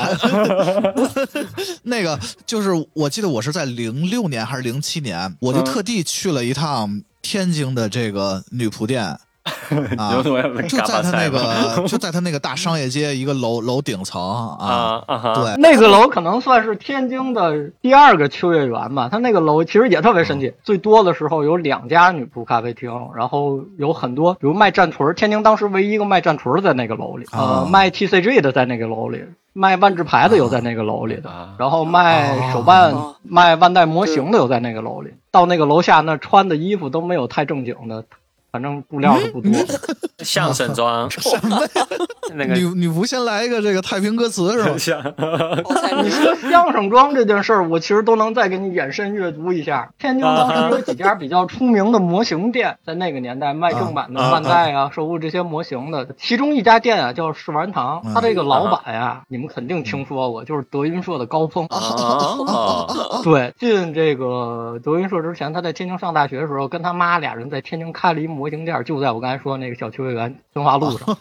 那个就是我记得我是在零六年还是零七年，我就嗯特地去了一趟天津的这个女仆店。啊就在他那个就在他那个大商业街一个楼楼顶层 啊，对，那个楼可能算是天津的第二个秋叶原吧。他那个楼其实也特别神奇，最多的时候有两家女仆咖啡厅，然后有很多，比如卖战锤，天津当时唯一一个卖战锤的在那个楼里，啊呃，卖 TCG 的在那个楼里，卖万智牌的有在那个楼里的，啊然后卖手办、啊卖万代模型的有在那个楼里。到那个楼下那穿的衣服都没有太正经的，反正布料是不多。相声装 什么，那个女女仆先来一个这个太平歌词是吧？像你说相声装这件事儿，我其实都能再给你延伸阅读一下。天津当时有几家比较出名的模型店，在那个年代卖正版的啊万代啊、售后这些模型的。其中一家店啊叫世玩堂，他这个老板呀，你们肯定听说过，就是德云社的高峰。哦，对，进这个德云社之前，他在天津上大学的时候，跟他妈俩人在天津开了一模型店，就在我刚才说那个小秋叶原新华路上。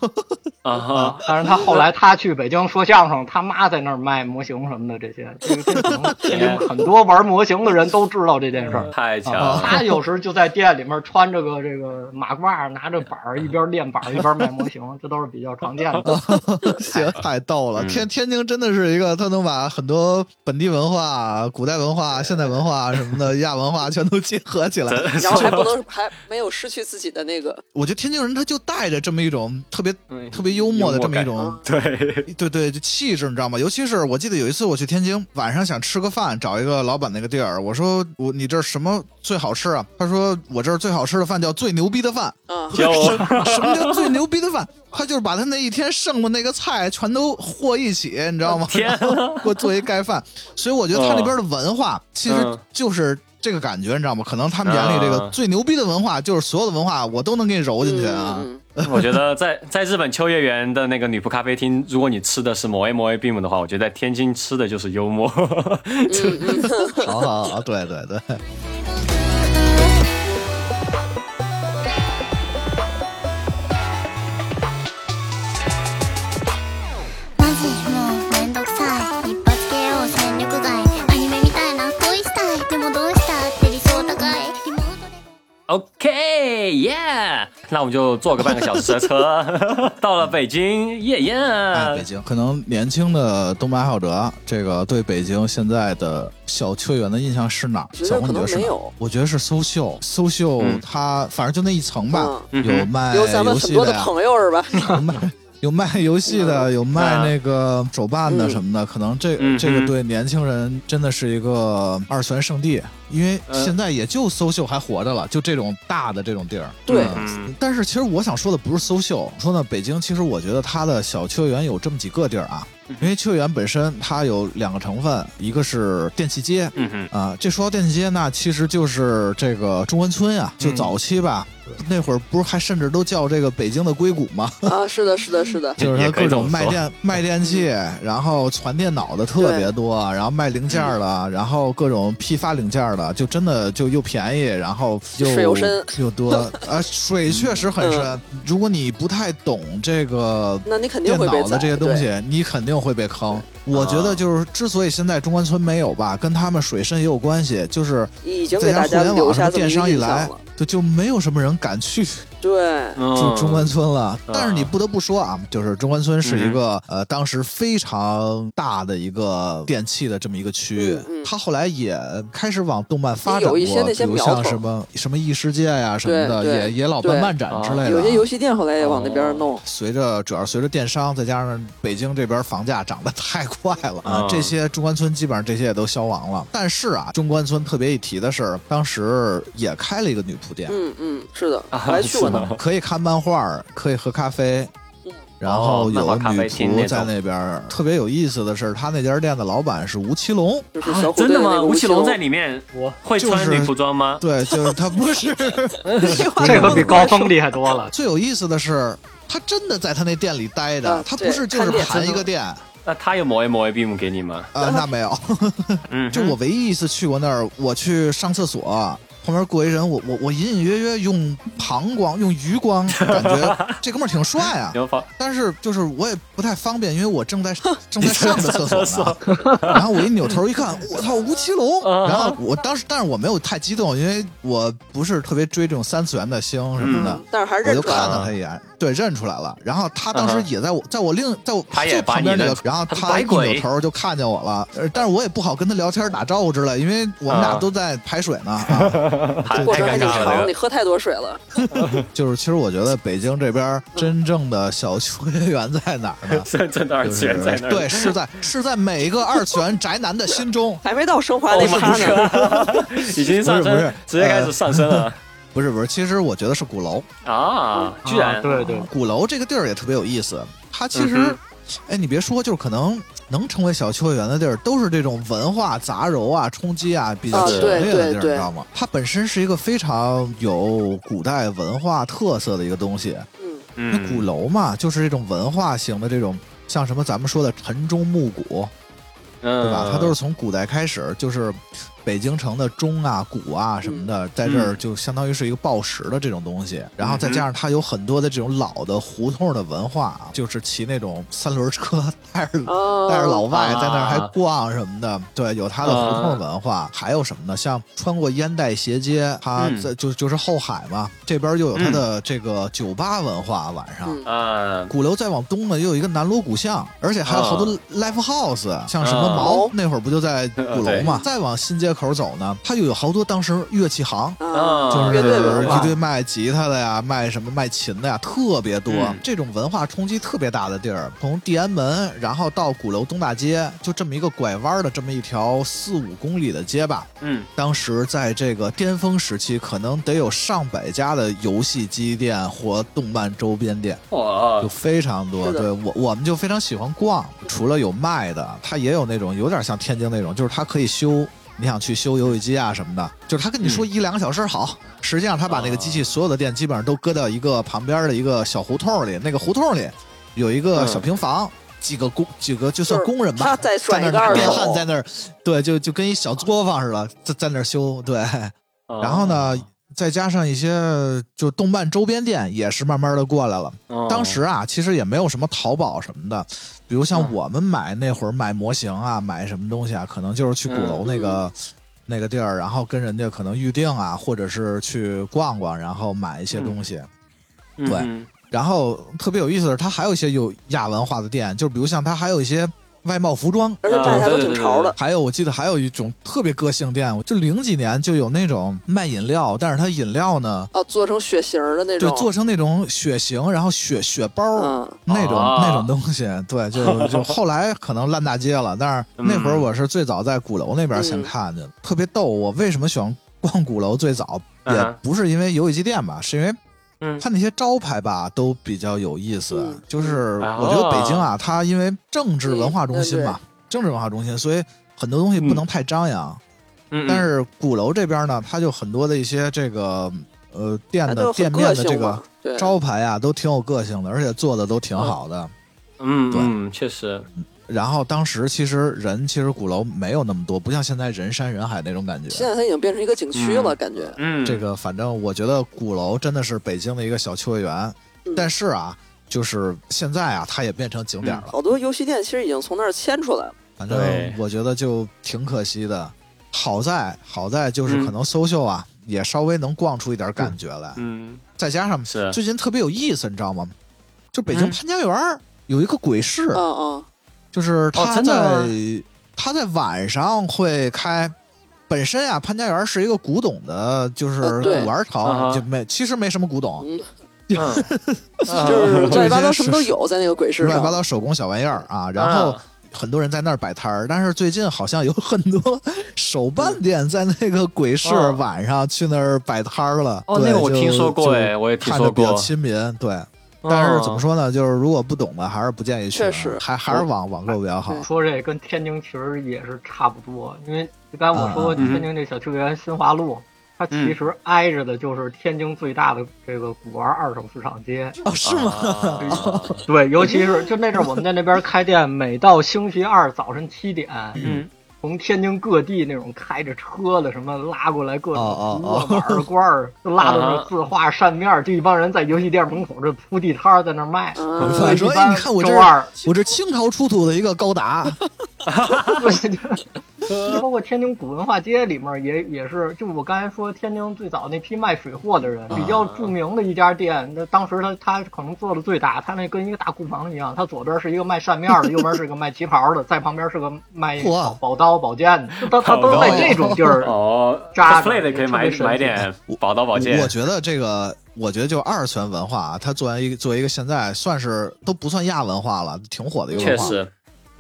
啊哈，但是他后来他去北京说相声，他妈在那儿卖模型什么的这些，这个这可能 天津很多玩模型的人都知道这件事儿。太强啊，了，他有时就在店里面穿着个这个马褂，拿着板儿，一边练板儿一边卖模型，这都是比较常见的。行，太逗了！嗯天天津真的是一个，他能把很多本地文化、古代文化、现代文化什么的亚文化全都结合起来。然后还不能还没有失去自己的那个，我觉得天津人他就带着这么一种特别嗯特别幽默的这么一种啊对，对对，就气质，你知道吗？尤其是我记得有一次我去天津，晚上想吃个饭，找一个老板那个地儿，我说我你这儿什么最好吃啊？他说我这儿最好吃的饭叫最牛逼的饭。啊，就 什么叫最牛逼的饭？他就是把他那一天剩的那个菜全都和一起，你知道吗？给我做一盖饭。所以我觉得他那边的文化其实嗯就是这个感觉，你知道吗？可能他们眼里这个嗯最牛逼的文化就是所有的文化我都能给你揉进去啊。嗯我觉得在在日本秋叶原的那个女仆咖啡厅，如果你吃的是摩 A 摩 A beam 的话，我觉得在天津吃的就是幽默。好好好，对对对。OK，耶、那我们就坐个半个小时的车，到了北京，耶耶、哎，北京可能年轻的东北爱好者，这个对北京现在的小秋园的印象是哪小红，你觉得是哪没有？我觉得是搜秀，搜秀嗯。它反正就那一层吧，嗯。有卖有咱们游戏很多的，朋友是吧？有卖有卖游戏的，有卖那个手办的嗯。什么的，可能这嗯这个嗯对年轻人真的是一个二次元圣地，因为嗯。现在也就搜秀还活着了，就这种大的这种地儿。对。嗯。但是其实我想说的不是搜秀，说呢，北京其实我觉得它的小秋叶原有这么几个地儿啊，因为秋叶原本身它有两个成分，一个是电器街。嗯哼，啊，这说到电器街那，其实就是这个中关村呀、就早期吧，那会儿不是还甚至都叫这个北京的硅谷吗？啊，是的，是的，是的，就是各种卖电卖电器，然后传电脑的特别多，然后卖零件儿的，然后各种批发零件儿的，就真的就又便宜，然后又水又深 又多 啊，水确实很深。如果你不太懂这个那你肯定会被宰电脑的这些东西，你肯定会被坑。我觉得就是之所以现在中关村没有吧，跟他们水深也有关系，就是已经再加给大家互联网电商一来就就没有什么人敢去对，嗯。就中关村了。嗯但是你不得不说啊，就是中关村是一个、呃当时非常大的一个电器的这么一个区域嗯，嗯。它后来也开始往动漫发展过，有一些那些比如像什么什么异世界呀、什么的，也也老办漫展之类的啊。有些游戏店后来也往那边哦。弄。随着主要随着电商，再加上北京这边房价涨得太快了啊，嗯。这些中关村基本上这些也都消亡了。但是啊，中关村特别一提的是，当时也开了一个女仆店，嗯嗯，是的，还去过 可以看漫画，可以喝咖啡。然后有女仆在那边儿，特别有意思的是，他那家店的老板是吴奇隆，真的吗？吴奇隆在里面，我会穿女仆装吗？对，就是他不是。这个比高峰厉害多了。最有意思的是，他真的在他那店里待着啊，他不是就是盘一个店啊、那他有摩 A 摩 A beam 给你吗？啊那没有。嗯，就我唯一一次去过那儿，我去上厕所，旁边过一人，我我我隐隐约约用膀胱、用余光，感觉 这哥们儿挺帅啊。但是就是我也不太方便，因为我正在 正在上着厕所呢。然后我一扭头一看，我操，吴奇隆！啊然后我当时，但是我没有太激动，因为我不是特别追这种三次元的星什么的。嗯，但是还是我就看。了他一眼，对，认出来了。然后他当时也在我，在我另在我他也就旁边那个然后他一扭头就看见我了。呃，但是我也不好跟他聊天打招呼之类，因为我们俩啊都在排水呢。啊，太过程还挺太尴尬了，长，你喝太多水了。就是其实我觉得北京这边真正的小秋叶原在哪儿呢？真真的二次元在那儿。对，是在是在每一个二次元宅男的心中。还没到升华那 Oh 趴呢。已经上不是不是升，直接开始上升了不是不是，其实我觉得是鼓楼。啊！居然啊对对，鼓楼这个地儿也特别有意思，它其实，嗯哎，你别说，就是可能能成为小秋叶原的地儿，都是这种文化杂糅啊、冲击啊比较强烈的地儿，你知道吗？它本身是一个非常有古代文化特色的一个东西。嗯，那嗯，鼓楼嘛，就是这种文化型的这种，像什么咱们说的晨钟暮鼓，对对吧？它都是从古代开始，就是北京城的钟啊、鼓啊什么的，在这儿就相当于是一个报时的这种东西。然后再加上它有很多的这种老的胡同的文化，啊就是骑那种三轮车，带着哦，带着老外啊在那儿还逛什么的，对，有它的胡同文化。还有什么呢？像穿过烟袋斜街，它嗯。在就就是后海嘛，这边又有它的这个酒吧文化，晚上。鼓楼再往东呢，又有一个南锣鼓巷，而且还有好多 live house，、像什么啊。毛、那会儿不就在鼓楼嘛？再往新街街口走呢，它又有好多当时乐器行。啊，就是一堆卖吉他的呀，卖什么卖琴的呀，特别多。嗯这种文化冲击特别大的地儿，从地安门，然后到鼓楼东大街，就这么一个拐弯的这么一条四五公里的街吧。嗯，当时在这个巅峰时期，可能得有上百家的游戏机店或动漫周边店，哇就，非常多。对我我们就非常喜欢逛，除了有卖的，它也有那种有点像天津那种，就是它可以修。你想去修游戏机啊什么的，就是他跟你说一两个小时好，实际上他把那个机器所有的电基本上都搁到一个旁边的一个小胡同里，那个胡同里有一个小平房，几个工几个就算工人吧，在那电焊在那儿，对，就就跟一小作坊似的，在在那儿修，对。然后呢，再加上一些就动漫周边店也是慢慢的过来了。哦当时啊，其实也没有什么淘宝什么的，比如像嗯我们买那会儿买模型啊，买什么东西啊，可能就是去鼓楼那个、那个地儿，然后跟人家可能预定啊，或者是去逛逛，然后买一些东西。嗯对嗯然后特别有意思的是，它还有一些有亚文化的店，就比如像它还有一些外贸服装，而且卖起来都挺潮的。还有，我记得还有一种特别个性店，就零几年就有那种卖饮料，但是它饮料呢，哦，做成血型的那种对，做成那种血型，然后血血包、嗯，那种、哦那种东西，对，就就后来可能烂大街了，但是那会儿我是最早在鼓楼那边先嗯看见的，特别逗。我为什么喜欢逛鼓楼？最早也嗯不是因为游戏机店吧，是因为嗯。它那些招牌吧都比较有意思，嗯。就是嗯。我觉得北京啊，它因为政治文化中心嘛，政治文化中心，所以很多东西不能太张扬。嗯，但是鼓楼这边呢，它就很多的一些这个呃店的店面的这个招牌啊，都挺有个性的，而且做的都挺好的。嗯对，确实，然后当时其实人其实鼓楼没有那么多，不像现在人山人海那种感觉。现在它已经变成一个景区了，嗯感觉。嗯，这个反正我觉得鼓楼真的是北京的一个小秋叶原，嗯但是啊，就是现在啊，它也变成景点了。好多游戏店其实已经从那儿迁出来了。反正我觉得就挺可惜的。好在好在就是嗯可能搜秀啊，也稍微能逛出一点感觉来。嗯再加上最近特别有意思，你知道吗？就北京嗯潘家园有一个鬼市，嗯嗯，就是他在、吗他在晚上会开。本身啊，潘家园是一个古董的，就是古玩城，啊就没其实没什么古董，嗯，嗯，就是嗯 乱七八糟什么都有在那个鬼市上。乱七八糟手工小玩意儿啊。然后啊很多人在那儿摆摊儿，但是最近好像有很多 手办店在那个鬼市哦晚上去那儿摆摊儿了。哦，那个我听说过我也听看着比较说过，亲民，对。但是怎么哦？说呢？就是如果不懂的，还是不建议去的。确实还还是网网购比较好。说这跟天津其实也是差不多，因为就刚才我说嗯天津这小秋园新华路，它其实挨着的就是天津最大的这个古玩二手市场街。哦，是吗？啊对，尤其是就那阵儿我们在那边开店，每到星期二早晨七点，嗯，从天津各地那种开着车的什么拉过来各种哦壶啊、碗儿、罐儿，就拉到那字画扇面儿，就一帮人在游戏店门口这铺地摊儿在那卖。嗯。突然说，哎，你看我这我这清朝出土的一个高达，对，包括天津古文化街里面也也是，就我刚才说天津最早那批卖水货的人，比较著名的一家店，那当时他他可能做的最大，他那跟一个大库房一样，他左边是一个卖扇面的，右边是个卖旗袍的，在旁边是个卖嚯宝宝刀宝剑的，他他都在这种地儿。哦扎着，cosplay 的可以买买点宝刀宝剑我，觉得这个，我觉得就二次元文化啊，它作为一个作为一个现在算是都不算亚文化了，挺火的一个文化。确实，嗯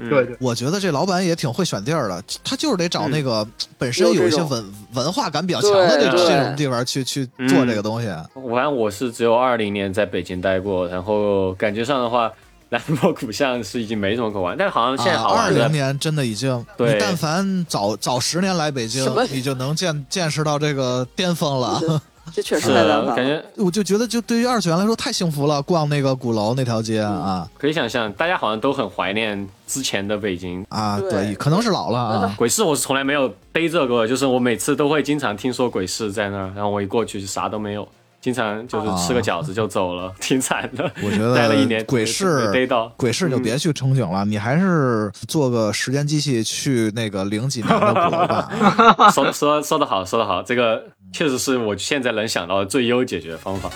对对，我觉得这老板也挺会选地儿的，他就是得找那个本身有一些文文化感比较强的这这种地方去去做这个东西。我反正我是只有二零年在北京待过，然后感觉上的话，南锣鼓巷是已经没什么可玩，但是好像现在好玩的零年真的已经，对。你但凡早早十年来北京，你就能见见识到这个巅峰了。这确实是没办法。感觉我就觉得，就对于二次元来说太幸福了，逛那个鼓楼那条街啊可以想象，大家好像都很怀念之前的北京。啊，对对，可能是老了啊。鬼市我是从来没有背着过，就是我每次都会经常听说鬼市在那儿，然后我一过去就啥都没有，经常就是吃个饺子就走了，挺惨的。我觉得待了一年，鬼市没逮到。鬼市就别去憧憬了，你还是做个时间机器去那个零几年的鼓楼吧。说说说的好，说的好，这个确实是我现在能想到的最优解决方法。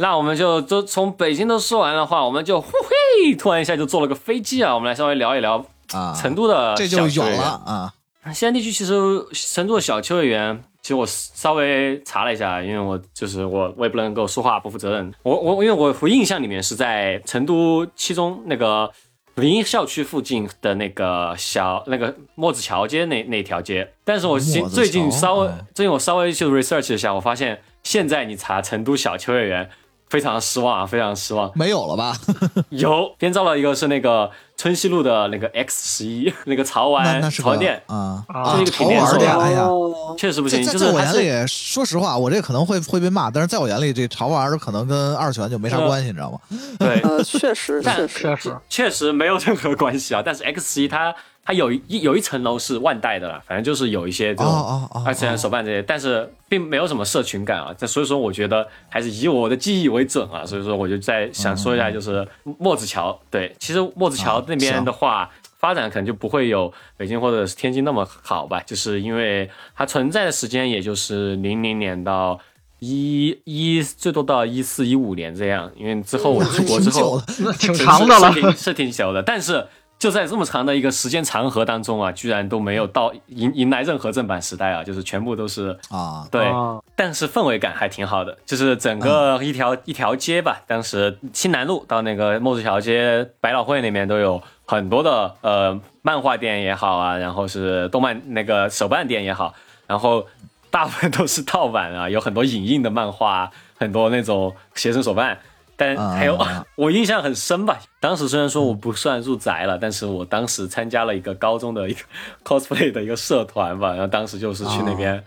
那我们就都从北京都说完的话，我们就呼嘿，突然一下就坐了个飞机啊，我们来稍微聊一聊啊，成都的这就远小球员了啊。西安地区其实成都的小秋叶原，其实我稍微查了一下，因为我就是我我也不能够说话不负责任。我我因为我我印象里面是在成都七中那个临校区附近的那个小那个墨子桥街那那条街，但是我近最近稍微哎最近我稍微就 research 一下，我发现现在你查成都小球员。非常失望啊，非常失望。没有了吧？有编造了一个是那个春熙路的那个 X 十一 那个潮玩潮店，啊啊是一个潮玩店，哎呀。哦确实不行，在在就是在我眼里，说实话，我这可能会会被骂，但是在我眼里，这潮玩儿可能跟二次元就没啥呃关系，你知道吗？对，呃，确实但确实，确实，确实没有任何关系啊。但是 X 十一它它有一有一层楼是万代的了，反正就是有一些这哦种二次元手办这些，但是并没有什么社群感啊。这所以说，我觉得还是以我的记忆为准啊。所以说，我就在想说一下，就是墨子桥。对，其实墨子桥啊那边的话。发展可能就不会有北京或者是天津那么好吧，就是因为它存在的时间也就是零零年到一一最多到一四一五年这样，因为之后我出国之后，嗯挺长的了是。挺是挺久的，但是就在这么长的一个时间长河当中啊，居然都没有到迎迎来任何正版时代啊，就是全部都是啊，对，啊但是氛围感还挺好的，就是整个一条、一条街吧，当时新南路到那个墨子桥街百老汇那边都有很多的呃漫画店也好啊，然后是动漫那个手办店也好，然后大部分都是盗版啊，有很多影印的漫画，很多那种写生手办。但还有，啊 我印象很深吧。当时虽然说我不算入宅了，但是我当时参加了一个高中的一个 cosplay 的一个社团吧，然后当时就是去那边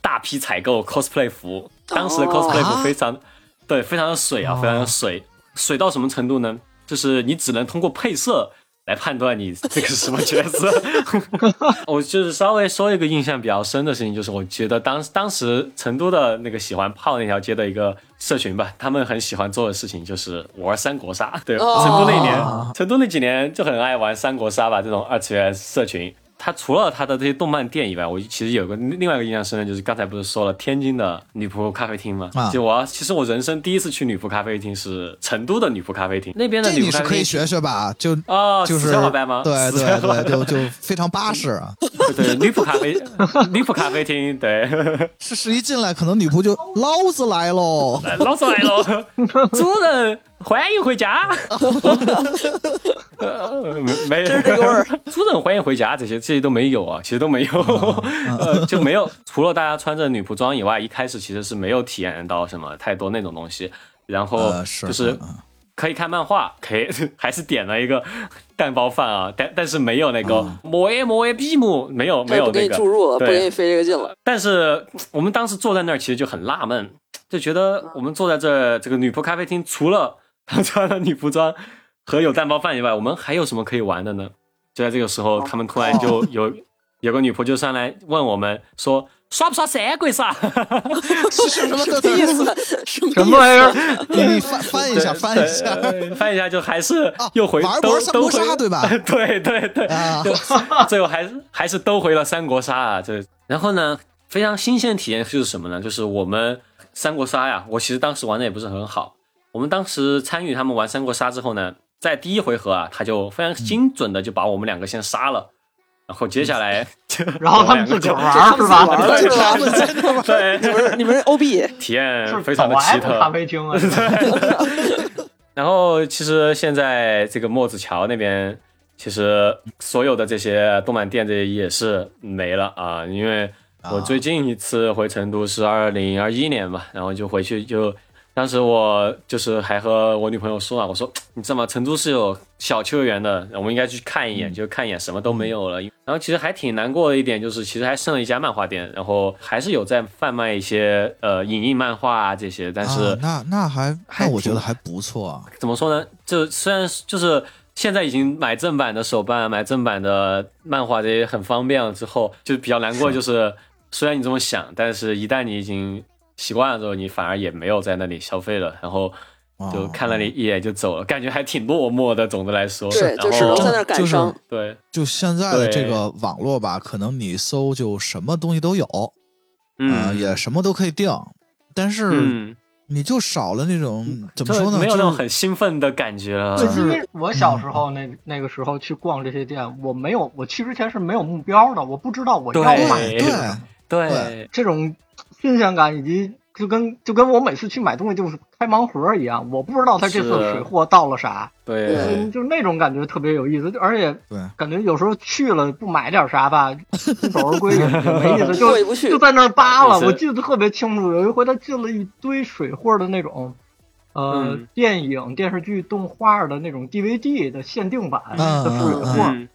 大批采购 cosplay 服。当时的 cosplay 服非常，对，非常的水啊，非常的水，水到什么程度呢？就是你只能通过配色来判断你这个是什么角色。我就是稍微说一个印象比较深的事情，就是我觉得当当时成都的那个喜欢泡那条街的一个社群吧，他们很喜欢做的事情就是玩三国杀。对，哦成都那年，成都那几年就很爱玩三国杀吧，这种二次元社群。它除了它的这些动漫店以外，我其实有个另外一个印象深的，就是刚才不是说了天津的女仆咖啡厅吗？啊就我其实我人生第一次去女仆咖啡厅是成都的女仆咖啡厅，那边的这你是可以女仆咖啡厅学学吧？就啊，就是小伙伴吗？对对对，就就非常巴适啊！对对，女仆咖啡，女仆咖啡厅，对，是是一进来，可能女仆就老子来喽，老子来了，主人欢迎回家。呃没，真是这个味儿。主人欢迎回家，这些这些都没有啊，其实都没有，呃，就没有。除了大家穿着女仆装以外，一开始其实是没有体验到什么太多那种东西。然后就是嗯可以看漫画，可以还是点了一个蛋包饭啊，但但是没有那个摩耶摩耶闭幕，没有没有那个你注入了，不给你费这个劲了。但是我们当时坐在那儿，其实就很纳闷，就觉得我们坐在这儿这个女仆咖啡厅，除了 她穿了女仆装和有蛋包饭以外，我们还有什么可以玩的呢？就在这个时候，他们突然就有有个女仆就上来问我们说：“耍不耍三国杀？” 是什么什么意思？什么玩意儿？你你翻翻一下，翻一下对翻一下就还是又回玩都玩三国都回杀对吧对对对，最后还是还是都回了三国杀啊。这然后呢，非常新鲜的体验就是什么呢？就是我们三国杀呀，我其实当时玩的也不是很好。我们当时参与他们玩三国杀之后呢，在第一回合啊，他就非常精准的就把我们两个先杀了，然后接下来 然后他们自己我玩是吧？玩是吧？对 你们你们是 OB 体验是非常的奇特咖特。啡厅啊，然后其实现在这个墨子桥那边，其实所有的这些动漫店这些也是没了啊，因为我最近一次回成都是二零二一年吧，然后就回去就。当时我就是还和我女朋友说啊，我说 你知道吗？成都是有小秋园的，我们应该去看一眼，就看一眼，什么都没有了。然后其实还挺难过的一点就是，其实还剩了一家漫画店，然后还是有在贩卖一些呃影印漫画啊这些，但是、啊那那还还那我觉得还不错啊。怎么说呢？就虽然就是现在已经买正版的手办、买正版的漫画这些很方便了之后，就比较难过。就是虽然你这么想，但是一旦你已经习惯了之后，你反而也没有在那里消费了，然后就看了你一眼就走了，感觉还挺落寞的。总的来说，对，就只能后在那儿感就是伤。对，就现在的这个网络吧，可能你搜就什么东西都有，啊，嗯，也什么都可以订。但是嗯你就少了那种怎么说呢？没有那种很兴奋的感觉就是因为我小时候那那个时候去逛这些店，我没有，我去之前是没有目标的，我不知道我要买对，这种新鲜感，以及就跟就跟我每次去买东西就是开盲盒一样，我不知道他这次水货到了啥，对，嗯，就那种感觉特别有意思，就而且对感觉有时候去了不买点啥吧，不走而归也也没意思，就就在那儿扒了。我记得特别清楚，有一回他进了一堆水货的那种。呃，嗯电影、电视剧、动画的那种 DVD 的限定版嗯的水货，嗯，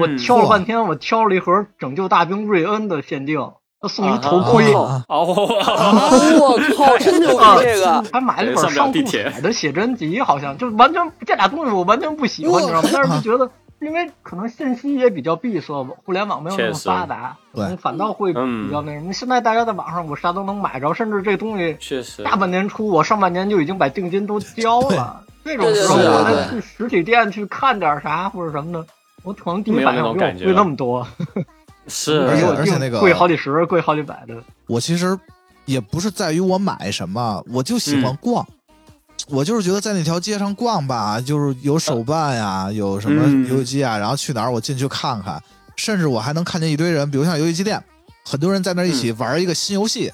我嗯挑了半天，我挑了一盒《拯救大兵瑞恩》的限定，他送一头啊盔，啊哦，我靠，真牛逼这个！还买了一本上地铁彩的写真集，好像就完全这俩东西我完全不喜欢，你知道吗？但是就觉得，因为可能信息也比较闭塞，互联网没有那么发达，可能对反倒会比较那什么。现在大家在网上我啥都能买着，甚至这东西确实，大半年出，我上半年就已经把定金都交了。这种时候我再对去实体店去看点啥或者什么的，我可能第一反应没有那种感觉贵那么多，是，而且而且那个贵好几十、贵好几百的。我其实也不是在于我买什么，我就喜欢逛。我就是觉得在那条街上逛吧，就是有手办呀，有什么嗯。游戏机啊，然后去哪儿我进去看看，甚至我还能看见一堆人，比如像游戏机店，很多人在那儿一起玩一个新游戏，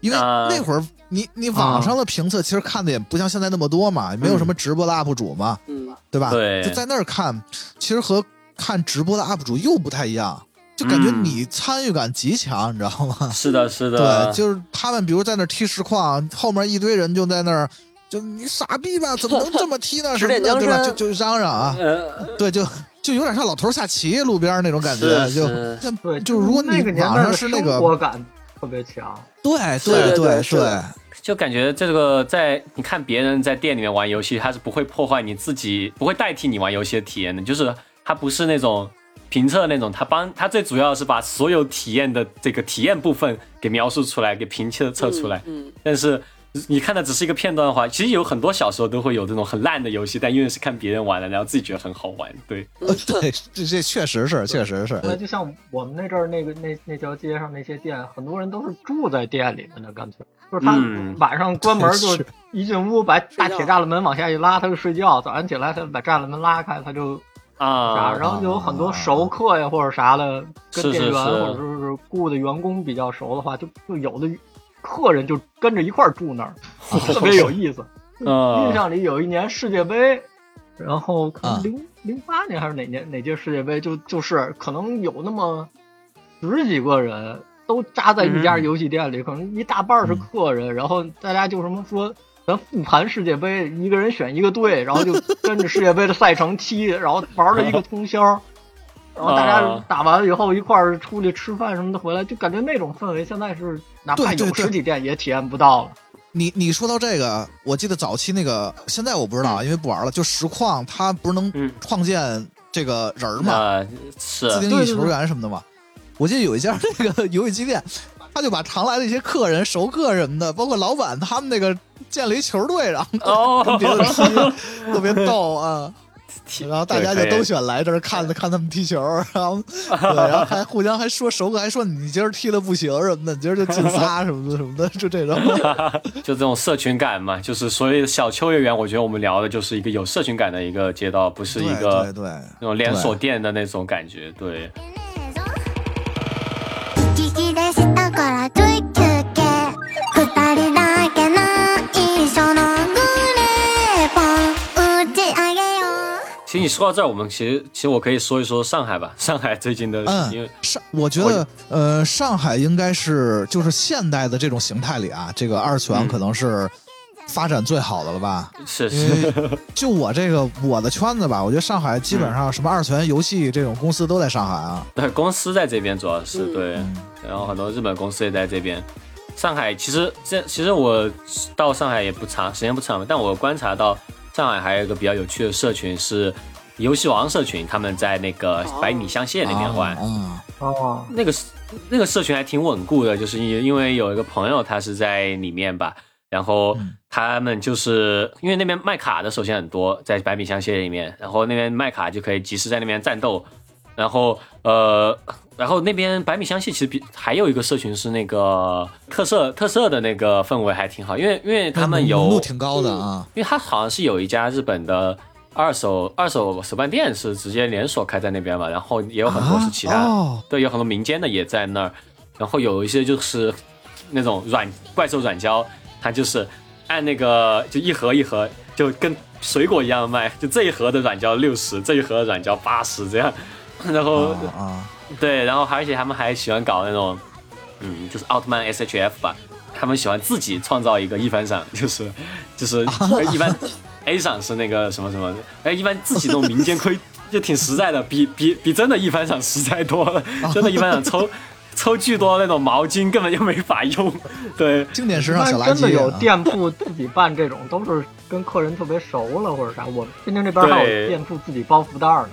因为啊那会儿你你网上的评测其实看的也不像现在那么多嘛，也没有什么直播的 UP 主嘛，嗯，对吧？对。就在那儿看，其实和看直播的 UP 主又不太一样，就感觉嗯。你参与感极强，你知道吗？是的，是的，对，就是他们，比如在那踢实况，后面一堆人就在那儿，就你傻逼吧，怎么能这么踢呢？什么的，指点江对吧？就就嚷嚷啊，呃，对，就就有点像老头下棋路边那种感觉，是就就如果你那个年网代的上是那个生活感特别强，对对对对。就感觉这个在你看别人在店里面玩游戏，他是不会破坏你自己，不会代替你玩游戏的体验的，就是他不是那种评测那种，他帮他最主要的是把所有体验的这个体验部分给描述出来，给评测测出来。嗯，但是你看的只是一个片段的话，其实有很多小时候都会有这种很烂的游戏，但因为是看别人玩的，然后自己觉得很好玩。对，呃对，这这确实是，确实是，那就像我们那阵儿那个那那条街上那些店，很多人都是住在店里面的，干脆。就是他嗯。晚上关门就 一进屋把大铁栅栏门往下一拉，他就睡觉。早上起来他把栅栏门拉开，他就啥，啊，然后就有很多熟客呀或者啥的，跟店员或者说是雇的员工比较熟的话，就就有的客人就跟着一块儿住那儿，特别有意思。嗯 印象里有一年世界杯，然后可啊。能零零八年还是哪年哪届世界杯，就就是可能有那么十几个人都扎在一家嗯。游戏店里，可能一大半是客人，然后大家就什么说。咱复盘世界杯，一个人选一个队，然后就跟着世界杯的赛程踢，然后玩了一个通宵，然后大家啊打完了以后一块儿出去吃饭什么的，回来就感觉那种氛围，现在是哪怕有实体店也体验不到了。你你说到这个，我记得早期那个，现在我不知道，因为不玩了。就实况，它不是能嗯创建这个人儿嘛，自定义球员什么的嘛。我记得有一家那个游戏机店，他就把常来的一些客人、熟客什么的，包括老板他们那个建了一球队，然后哦跟别人踢，特别逗啊。然后大家就对可以都选来这儿看看他们踢球，然后对，然后还互相还说熟客还说你今儿踢的不行什么的，你今儿就进仨什么的什么的，就这种。就这种社群感嘛，就是所谓的小秋叶原，我觉得我们聊的就是一个有社群感的一个街道，不是一对个对对，那种连锁店的那种感觉。对，息き出した からちょい休憩二人だけの一緒のグレーポン打ち上げよう其实你说到这儿，我们其实其实我可以说一说上海吧，上海最近的，因为嗯，上我觉得呃，上海应该是就是现代的这种形态里啊，这个二次元嗯可能是发展最好的了吧？是因是为就我这个我的圈子吧，我觉得上海基本上什么二次元游戏这种公司都在上海啊。对公司在这边主要是嗯对， 然后很多日本公司也在这边。上海其实这其实我到上海也不长，时间不长，但我观察到上海还有一个比较有趣的社群是游戏王社群，他们在那个百米香榭那边玩。嗯，哦，那个那个社群还挺稳固的，就是因因为有一个朋友他是在里面吧，然后他们就是因为那边卖卡的首先很多，在百米香榭里面，然后那边卖卡就可以及时在那边战斗，然后呃，然后那边百米香系其实比还有一个社群是那个特色特色的那个氛围还挺好，因为因为他们有浓度挺高的啊。因为他好像是有一家日本的二手二手手办店是直接连锁开在那边嘛，然后也有很多是其他，啊哦对，有很多民间的也在那儿，然后有一些就是那种软怪兽软胶，它就是按那个就一盒一盒就跟水果一样卖，就这一盒的软胶六十，这一盒的软胶八十这样，然后、啊啊，对，然后而且他们还喜欢搞那种，嗯，就是奥特曼 SHF 吧，他们喜欢自己创造一个一番赏，就是就是一般 A 赏是那个什么什么，哎，一般自己那种民间亏 就挺实在的，比比比真的一番赏实在多了，真的一番赏抽抽巨多那种毛巾根本就没法用，对，经典时尚小垃圾、啊。真的有店铺自己办这种，都是跟客人特别熟了或者啥。我们天津这边还有店铺自己包福袋呢，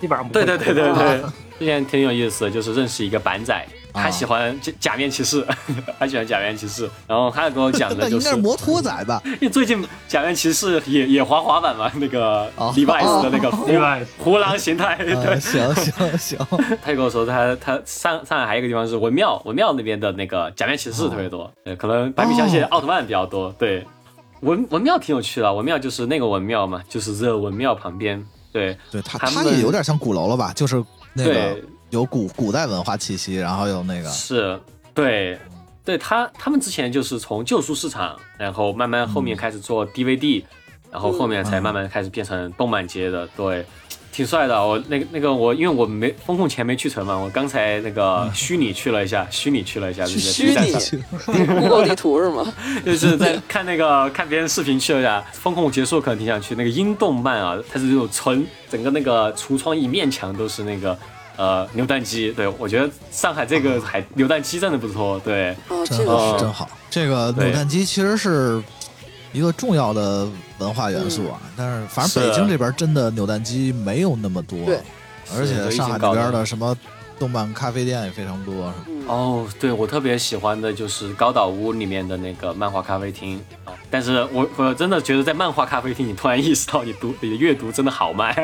基本上不会对对对对对，之前挺有意思的，就是认识一个板仔，他啊喜欢假假面骑士，他喜欢假面骑士，然后他跟我讲的 就是应该是摩托仔吧？因为最近假面骑士也也滑滑板嘛，那个哦。Levi's 的那个胡 Levi's 胡狼形态。行行行，他就跟我说他他上上海还有一个地方是文庙，文庙那边的那个假面骑士特别多，对，可能百米香系哦奥特曼比较多，对。文文庙挺有趣的，文庙就是那个文庙嘛，就是热文庙旁边，对对他他他也有点像鼓楼了吧？就是那个有古古代文化气息，然后有那个是，对，对他他们之前就是从旧书市场，然后慢慢后面开始做 DVD，、然后后面才慢慢开始变成动漫街的，对，挺帅的。我那个那个我因为我没风控前没去成嘛，我刚才那个虚拟去了一下，虚拟去了一下，就是虚拟上 Google 地图是吗？就是在看那个看别人视频去了一下，风控结束可能挺想去那个英动漫啊，它是那种纯整个那个橱窗一面墙都是那个呃扭蛋机，对我觉得上海这个还扭蛋机真的不错，对。哦，这个是哦真好。这个对扭蛋机其实是一个重要的文化元素啊，但是反正北京这边真的扭蛋机没有那么多，而且上海那边的什么动漫咖啡店也非常多，嗯。哦，对我特别喜欢的就是高岛屋里面的那个漫画咖啡厅，哦但是我我真的觉得在漫画咖啡厅，你突然意识到你读你的阅读真的好慢，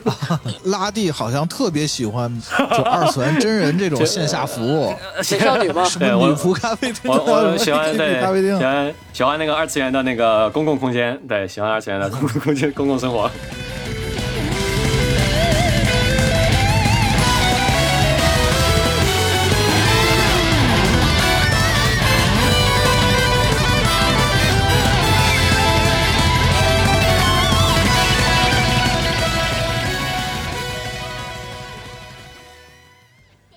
拉蒂好像特别喜欢 就二次元真人这种线下服务，线下女吗？什么对我女仆咖啡厅，我我喜欢对咖啡厅。喜，欢喜欢那个二次元的那个公共空间，对，喜欢二次元的公共空间公共生活。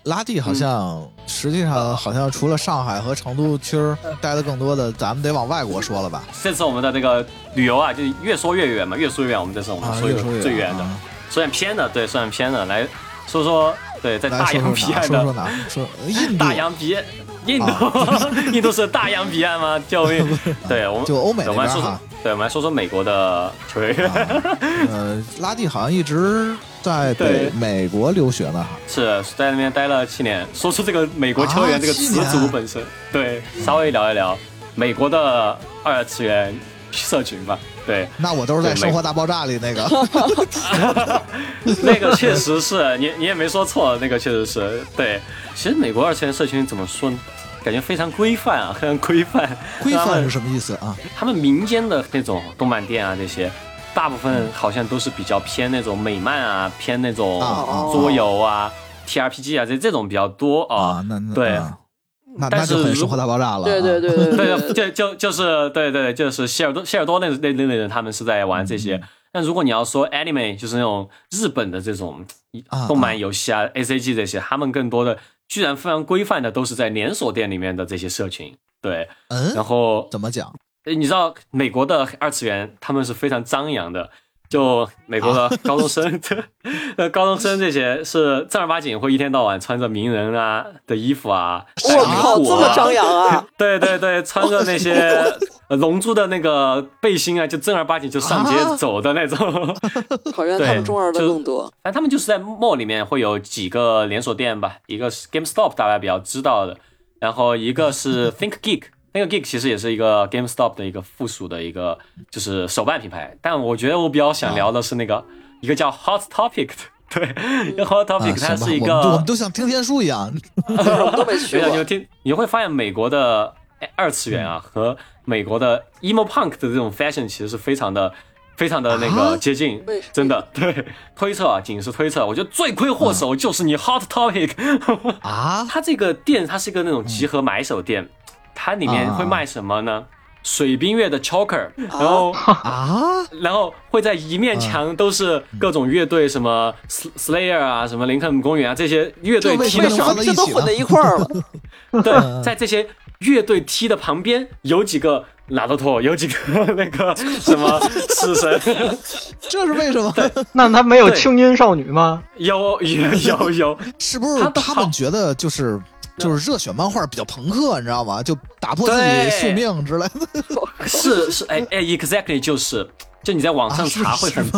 拉蒂好像实际上好像除了上海和成都区儿待的更多的，咱们得往外国说了吧？这次我们的这个旅游啊，就越说越远嘛，越说越远。我们这次我们啊，说最远的，啊说点偏的，对，说点偏的，来说说对，在大洋 彼？岸的说说哪？说印度大洋彼岸，印度，印度是大洋彼岸吗？救命！对我们就欧美对我们来说说那边哈，对，我们来说说美国的球员，呃，拉蒂好像一直在美国留学呢，哈。是在那边待了七年。说出这个美国球员啊这个词组本身，对，稍微聊一聊美国的二次元社群吧。对，那我都是在《生活大爆炸》里那个，那个确实是你，你也没说错，那个确实是对。其实美国二次元社群怎么说呢？感觉非常规范啊，非常规范。规范是什么意思啊？他们民间的那种动漫店啊，这些大部分好像都是比较偏那种美漫啊，偏那种桌游啊、TRPG 啊，这这种比较多啊啊，。那那对啊那但是如那就很生活大爆炸了啊。对对对对对，就就就是对对，就是谢尔多谢尔多那那那类人，他们是在玩这嗯些。但如果你要说 anime，就是那种日本的这种啊动漫游戏啊、ACG 这些，他们更多的居然非常规范的都是在连锁店里面的这些社群。对，然嗯，后怎么讲？诶你知道美国的二次元他们是非常张扬的，就美国的高中生，呃，高中生这些是正儿八经会一天到晚穿着名人啊的衣服啊，我靠，这么张扬啊！对对对，穿着那些呃龙珠的那个背心啊，就正儿八经就上街走的那种。好像他们中二的更多。反正他们就是在 mall 里面会有几个连锁店吧，一个是 GameStop，大家比较知道的，然后一个是 Think Geek。那个 Geek 其实也是一个 GameStop 的一个附属的一个就是手办品牌，但我觉得我比较想聊的是那个一个叫 Hot Topic 的。对，因为 Hot 啊 Topic 它是一我们都我们个，都像听天书一样，都没去没有你就。听你会发现美国的二次元啊和美国的 emo punk 的这种 fashion 其实是非常的。非常的那啊个接近为，真的对推测啊，仅是推测。我觉得罪魁祸首就是你 Hot Topic，啊，它这个店它是一个那种集合买手店，它里面会卖什么呢？水冰月的 Choker，然后啊，然后会在一面墙都是各种乐队，什么 Sl- Slayer 啊，什么林肯公园啊这些乐队踢的这都混在一块儿了？对，在这些乐队踢的旁边有几个拉多托，有几个那个什么死神，这是为什么？那他没有对。轻音少女吗？有有有有，是不是他他们觉得就是就是热血漫画比较朋克，你知道吗？就打破自己宿命之类的。是是哎哎，exactly 就是，就你在网上查会很、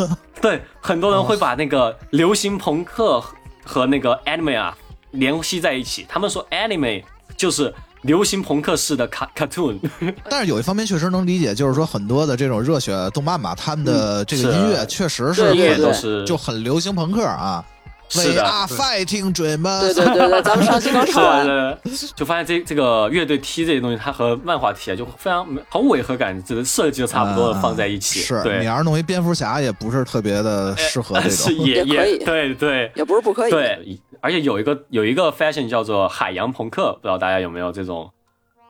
对，很多人会把那个流行朋克和那个 anime 啊联系在一起，他们说 anime 就是流行朋克式的卡 cartoon，但是有一方面确实能理解，就是说很多的这种热血动漫吧，他们的这个音乐确实是对音乐对都是就很流行朋克啊。是的 We are fighting dreamers。对对对对，咱们上期刚是说完。的，就发现这这个乐队踢这些东西，它和漫画踢啊就非常很违和感，这个设计都差不多的放在一起，啊是对你，要是弄一蝙蝠侠，也不是特别的适合这是种。也也可以也对对也不是不可以。对，而且有一个有一个 fashion 叫做海洋朋克，不知道大家有没有这种，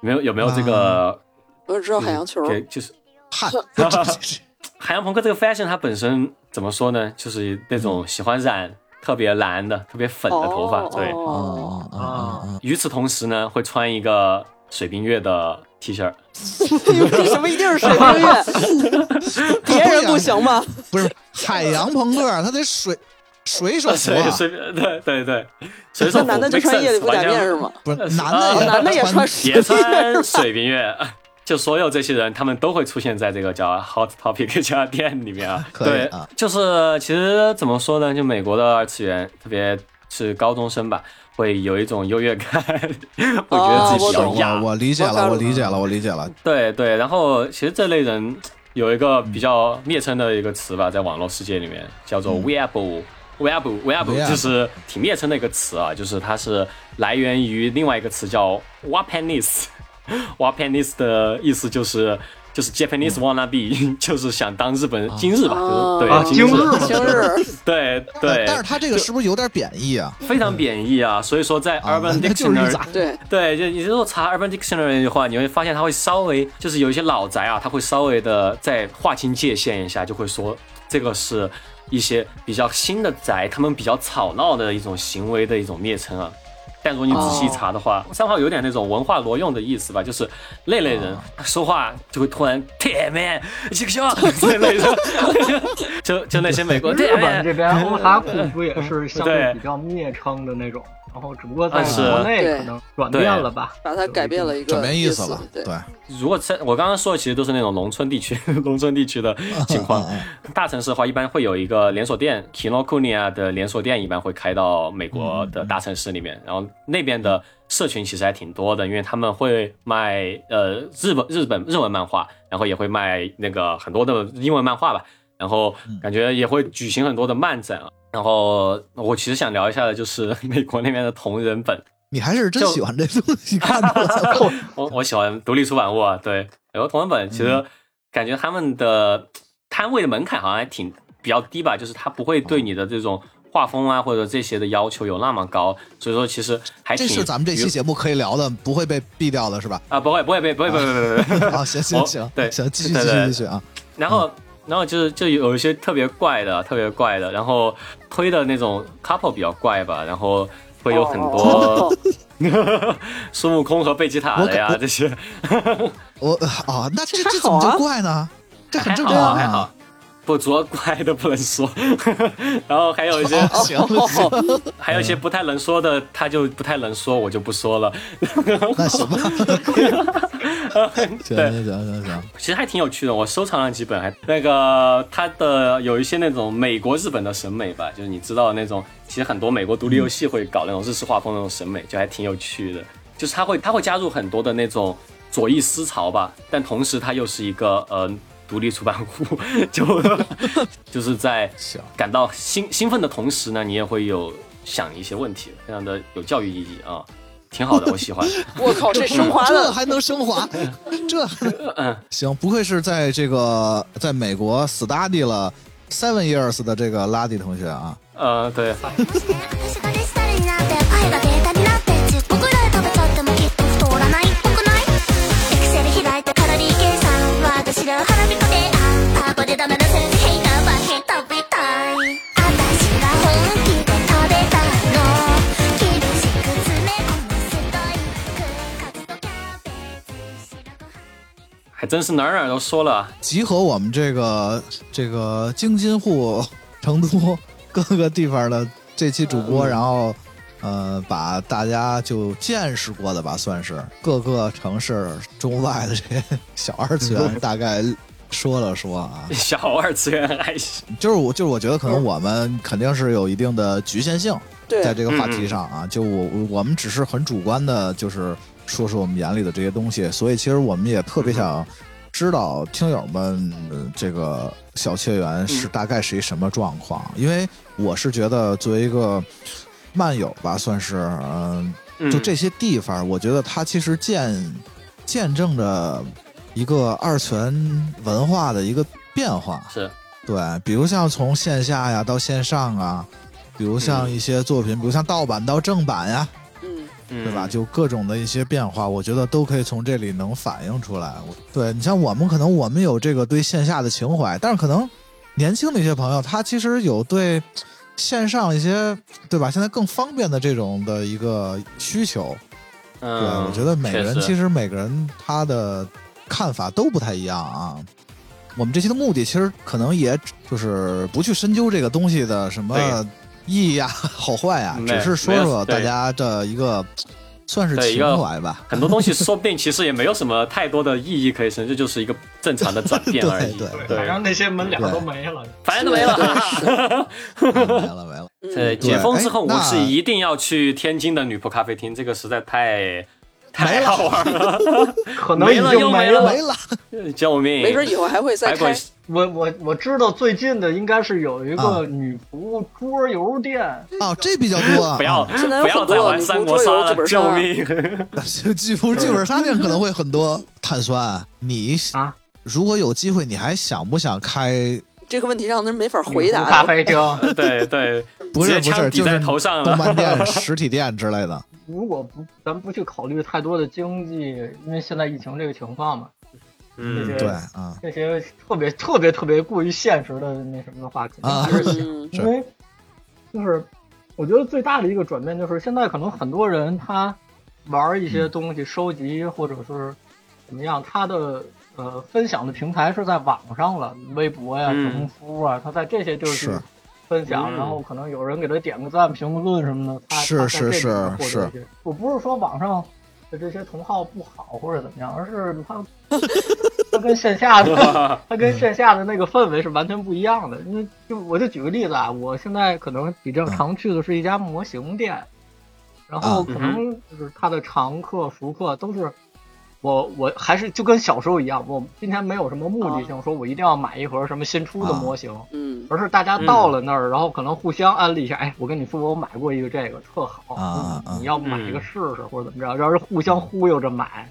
没有有没有这个我只知道海洋球，对就是嗨，海洋朋克这个 fashion 它本身怎么说呢？就是那种喜欢染特别蓝的、特别粉的头发，对。哦，哦与此同时呢，会穿一个水冰月的 T 恤，为什么一定是水冰月？别人不行吗？不是海洋朋克，他得水水手服水啊，水对对对，水手服那男的就穿夜里服假面是吗？不是呃男的男的也穿也穿水冰月。就所有这些人，他们都会出现在这个叫 Hot Topic 这家店里面啊。对啊，就是其实怎么说呢？就美国的二次元，特别是高中生吧，会有一种优越感，会觉得自己比较哦我。我我理解了，我理解了，我理解了。对对，然后其实这类人有一个比较蔑称的一个词吧，在网络世界里面叫做 weeaboo。weeaboo weeaboo Weeaboo 就是挺蔑称的一个词啊，就是它是来源于另外一个词叫 wapanis。wapanis 的意思就是就是 Japanese wannabe，就是想当日本今日吧，哦。就是啊对今日今日，今日。对对，但是他这个是不是有点贬义啊？非常贬义啊，所以说在啊 Urban Dictionary 咋？对。对，就你如果查 Urban Dictionary 的话，你会发现他会稍微就是有一些老宅啊，他会稍微的再划清界限一下，就会说这个是一些比较新的宅，他们比较吵闹的一种行为的一种蔑称啊。但如果你仔细查的话，三号有点那种文化挪用的意思吧，就是那类人说话就会突然铁面这个笑。这类的，就就那些美国日本这边欧 哈库嗯不也是相对。比较蔑称的那种，然后只不过在国内可能转变了吧。把它改变了一个转变意思思了，对，如果在我刚刚说的，其实都是那种农村地区、农村地区的情况。嗯大城市的话，一般会有一个连锁店，Kinokuniya 的连锁店一般会开到美国的大城市里面，然后那边的社群其实还挺多的，因为他们会卖呃日本日本日文漫画，然后也会卖那个很多的英文漫画吧，然后感觉也会举行很多的漫展啊。然后我其实想聊一下的就是 美国那边的同人本，你还是真就喜欢这东西，看出来 了。我我喜欢独立出版物啊，对，有个同人本，其实感觉他们的摊位的门槛好像还挺比较低吧，就是他不会对你的这种画风啊或者这些的要求有那么高，所以说其实还挺这是咱们这期节目可以聊的，不会被毙掉的是吧？啊不会不会被不会不会不会不会，啊，行行行，对行，继续继续继续啊！然后。然后就是就有一些特别怪的，特别怪的，然后推的那种 couple 比较怪吧，然后会有很多哦孙悟空和贝吉塔的呀这些，我啊，那这这怎么就怪呢？这很正常啊还好。不，主要怪的不能说，然后还有一些哦 还有一些不太能说的，他就不太能说，我就不说了。那行吧。对行行行行，其实还挺有趣的，我收藏了几本，还那个他的有一些那种美国、日本的审美吧，就是你知道那种，其实很多美国独立游戏会搞那种日式画风那种审美，就还挺有趣的。就是他会他会加入很多的那种左翼思潮吧，但同时他又是一个呃独立出版物，就就是在感到兴兴奋的同时呢，你也会有想一些问题，非常的有教育意义啊，挺好的，我喜欢。我靠，这升华的这还能升华？这嗯行，不愧是在这个在美国 study 了 seven years 的这个拉蒂同学啊。呃，对，还真是哪儿哪儿都说了啊。集合我们这个这个京津沪、成都各个地方的这期主播，然后呃，把大家就见识过的吧，算是各个城市中外的这些小二次元，大概说了说啊。小二次元还行，就是我就是我觉得可能我们肯定是有一定的局限性，在这个话题上啊，就我我们只是很主观的，就是说说我们眼里的这些东西，所以其实我们也特别想知道听友们呃这个小切园是大概是一什么状况，因为我是觉得作为一个漫友吧，算是嗯、嗯。就这些地方，我觉得它其实见见证着一个二次元文化的一个变化，是。对，比如像从线下呀到线上啊，比如像一些作品，比如像盗版到正版呀，对吧？就各种的一些变化，我觉得都可以从这里能反映出来。我对你像我们，可能我们有这个对线下的情怀，但是可能年轻的一些朋友，他其实有对线上一些，对吧？现在更方便的这种的一个需求。对，嗯，我觉得每个人其实每个人他的看法都不太一样啊。我们这期的目的其实可能也就是不去深究这个东西的什么对意义呀、好坏呀，只是说说大家的一个算是情怀吧。很多东西说不定其实也没有什么太多的意义可以生，这就是一个正常的转变 而已。对对反正那些门脸都没了。反正都没了。没了没了，对，解封之后，哎我是一定要去天津的女仆咖啡厅，这个实在太太没了好玩了，可能已没了经没了没了。救命！没准以后还会再开。我我我知道最近的应该是有一啊个女仆桌游店，哦，这比较多啊。不要啊 现在有不要很多再玩女三国杀仆桌游剧了，救本杀命！剧剧剧本杀店可能会很多碳酸。你啊如果有机会，你还想不想开？这个问题让人没法回女仆咖答。啡厅。对对，不是不是，就是头上动漫了。店、实体店之类的。如果不咱不去考虑太多的经济，因为现在疫情这个情况嘛，这嗯，些对啊，这些特别特别特别过于现实的那什么的话，肯定啊还是想，因为就是我觉得最大的一个转变就是现在可能很多人他玩一些东西、收集或者是怎么样，他的呃分享的平台是在网上了，微博呀、嗯小红书啊，他在这些地儿去是分享，嗯然后可能有人给他点个赞、评个论什么的，他是是是是。我不是说网上的这些同号不好或者怎么样，而是他 他跟线下的 他跟线下的那个氛围是完全不一样的。因为就我就举个例子啊，我现在可能比较常去的是一家模型店，然后可能就是他的常客、熟客都是我我还是就跟小时候一样，我今天没有什么目的性，说我一定要买一盒什么新出的模型。嗯，而是大家到了那儿，然后可能互相安利一下，哎，我跟你说，我买过一个这个特好，你你要买一个试试或者怎么着，然后互相忽悠着买，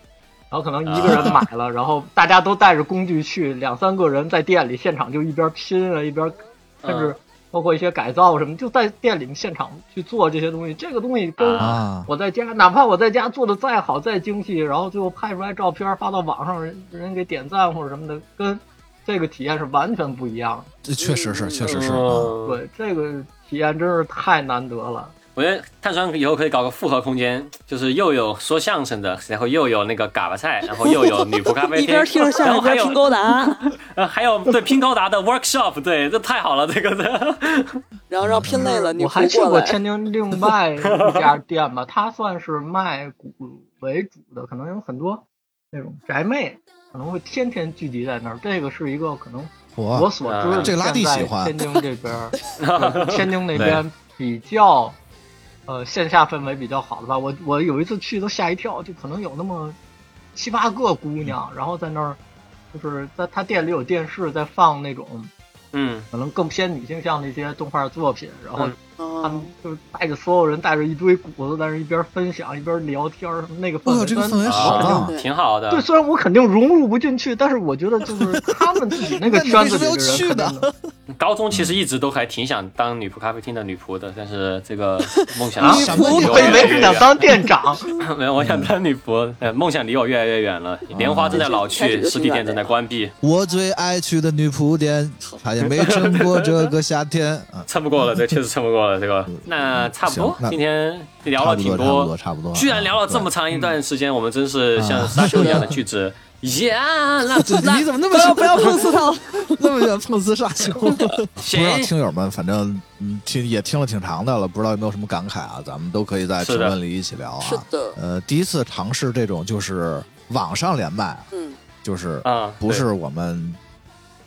然后可能一个人买了，然后大家都带着工具去，两三个人在店里现场就一边拼啊一边，甚至包括一些改造什么，就在店里面现场去做这些东西。这个东西跟啊，我在家，哪怕我在家做的再好再精细，然后最后拍出来照片发到网上，人人给点赞或者什么的，跟这个体验是完全不一样的。这确实是，确实是对，这个体验真是太难得了。我觉得碳酸以后可以搞个复合空间，就是又有说相声的，然后又有那个嘎巴菜，然后又有女仆咖啡厅，一边听着相声一然后还有边拼高达，呃还有对拼高达的 workshop，对，这太好了，这个的。然后让拼累了，女我还。去过天津另外一家店吧，它算是卖古为主的，可能有很多那种宅妹可能会天天聚集在那儿。这个是一个可能我我所知的，这个拉蒂喜欢天津这边儿，天津那边比较呃线下氛围比较好的吧。我我有一次去都吓一跳，就可能有那么七八个姑娘，然后在那儿就是在他店里有电视在放那种嗯，可能更偏女性向的一些动画作品，然后嗯。他们啊，就是带着所有人带着一堆骨子，在那一边分享一边聊天儿，那个氛围，哇这个氛围好挺好的。对，虽然我肯定融入不进去，但是我觉得就是他们自己那个圈子里的人 高中其实一直都还挺想当女仆咖啡厅的女仆的，但是这个 梦想啊离什么我我以为越来越远。是想当店长，没有，我想当女仆，呃，梦想离我越来越远了。莲花正在老去，实体店正在关闭，我最爱去的女仆店，她也没撑过这个夏天啊。撑不过了，这确实撑不过了。这个，那差不多今天聊了挺多，差不多，差不多。居然聊了这么长一段时间，我们真是像沙丘一样的句子。呀，那你怎么那么不要不要碰瓷他，那么想碰瓷沙丘？不知道，听友们，反正嗯听也听了挺长的了，不知道有没有什么感慨啊？咱们都可以在评论里一起聊啊。是的，呃，第一次尝试这种就是网上连麦，嗯，就是啊，不是我们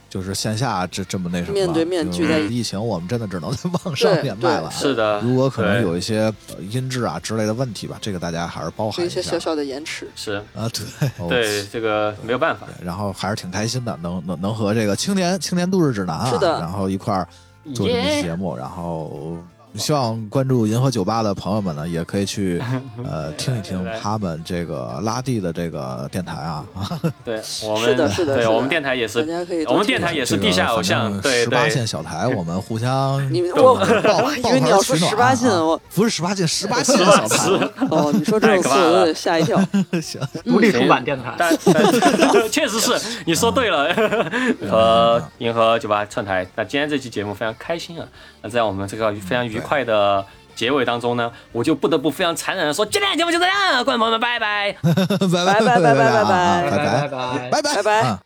就是线下这这么那什么，面对面就是聚在疫情，我们真的只能 在网上对连麦了啊。是的，如果可能有一些呃音质啊之类的问题吧，这个大家还是包含一下有一些小小的延迟，是，啊。对哦对这个没有办法，对然后还是挺开心的，能能能和这个青年青年度日指南啊，是的然后一块儿做节目，然后希望关注银河酒吧的朋友们呢，也可以去 呃听一听他们这个拉蒂的这个电台啊，对 我们是的是的对我们电台也是，我们电台也是地下偶像，对十八线小台，我们互相你们我抱我以为你要说十八线，我不是十八线，十八线小台，哦，你说这个词我有点吓一跳。行，独立出版电台。确实是你说对了，和银河酒吧串台。那今天这期节目非常开心啊！那在我们这个非常愉快的结尾当中呢，我就不得不非常残忍的说，今天节目就这样，观众朋友们，拜拜。拜拜拜拜拜拜拜啊拜拜。拜拜拜拜。拜拜。啊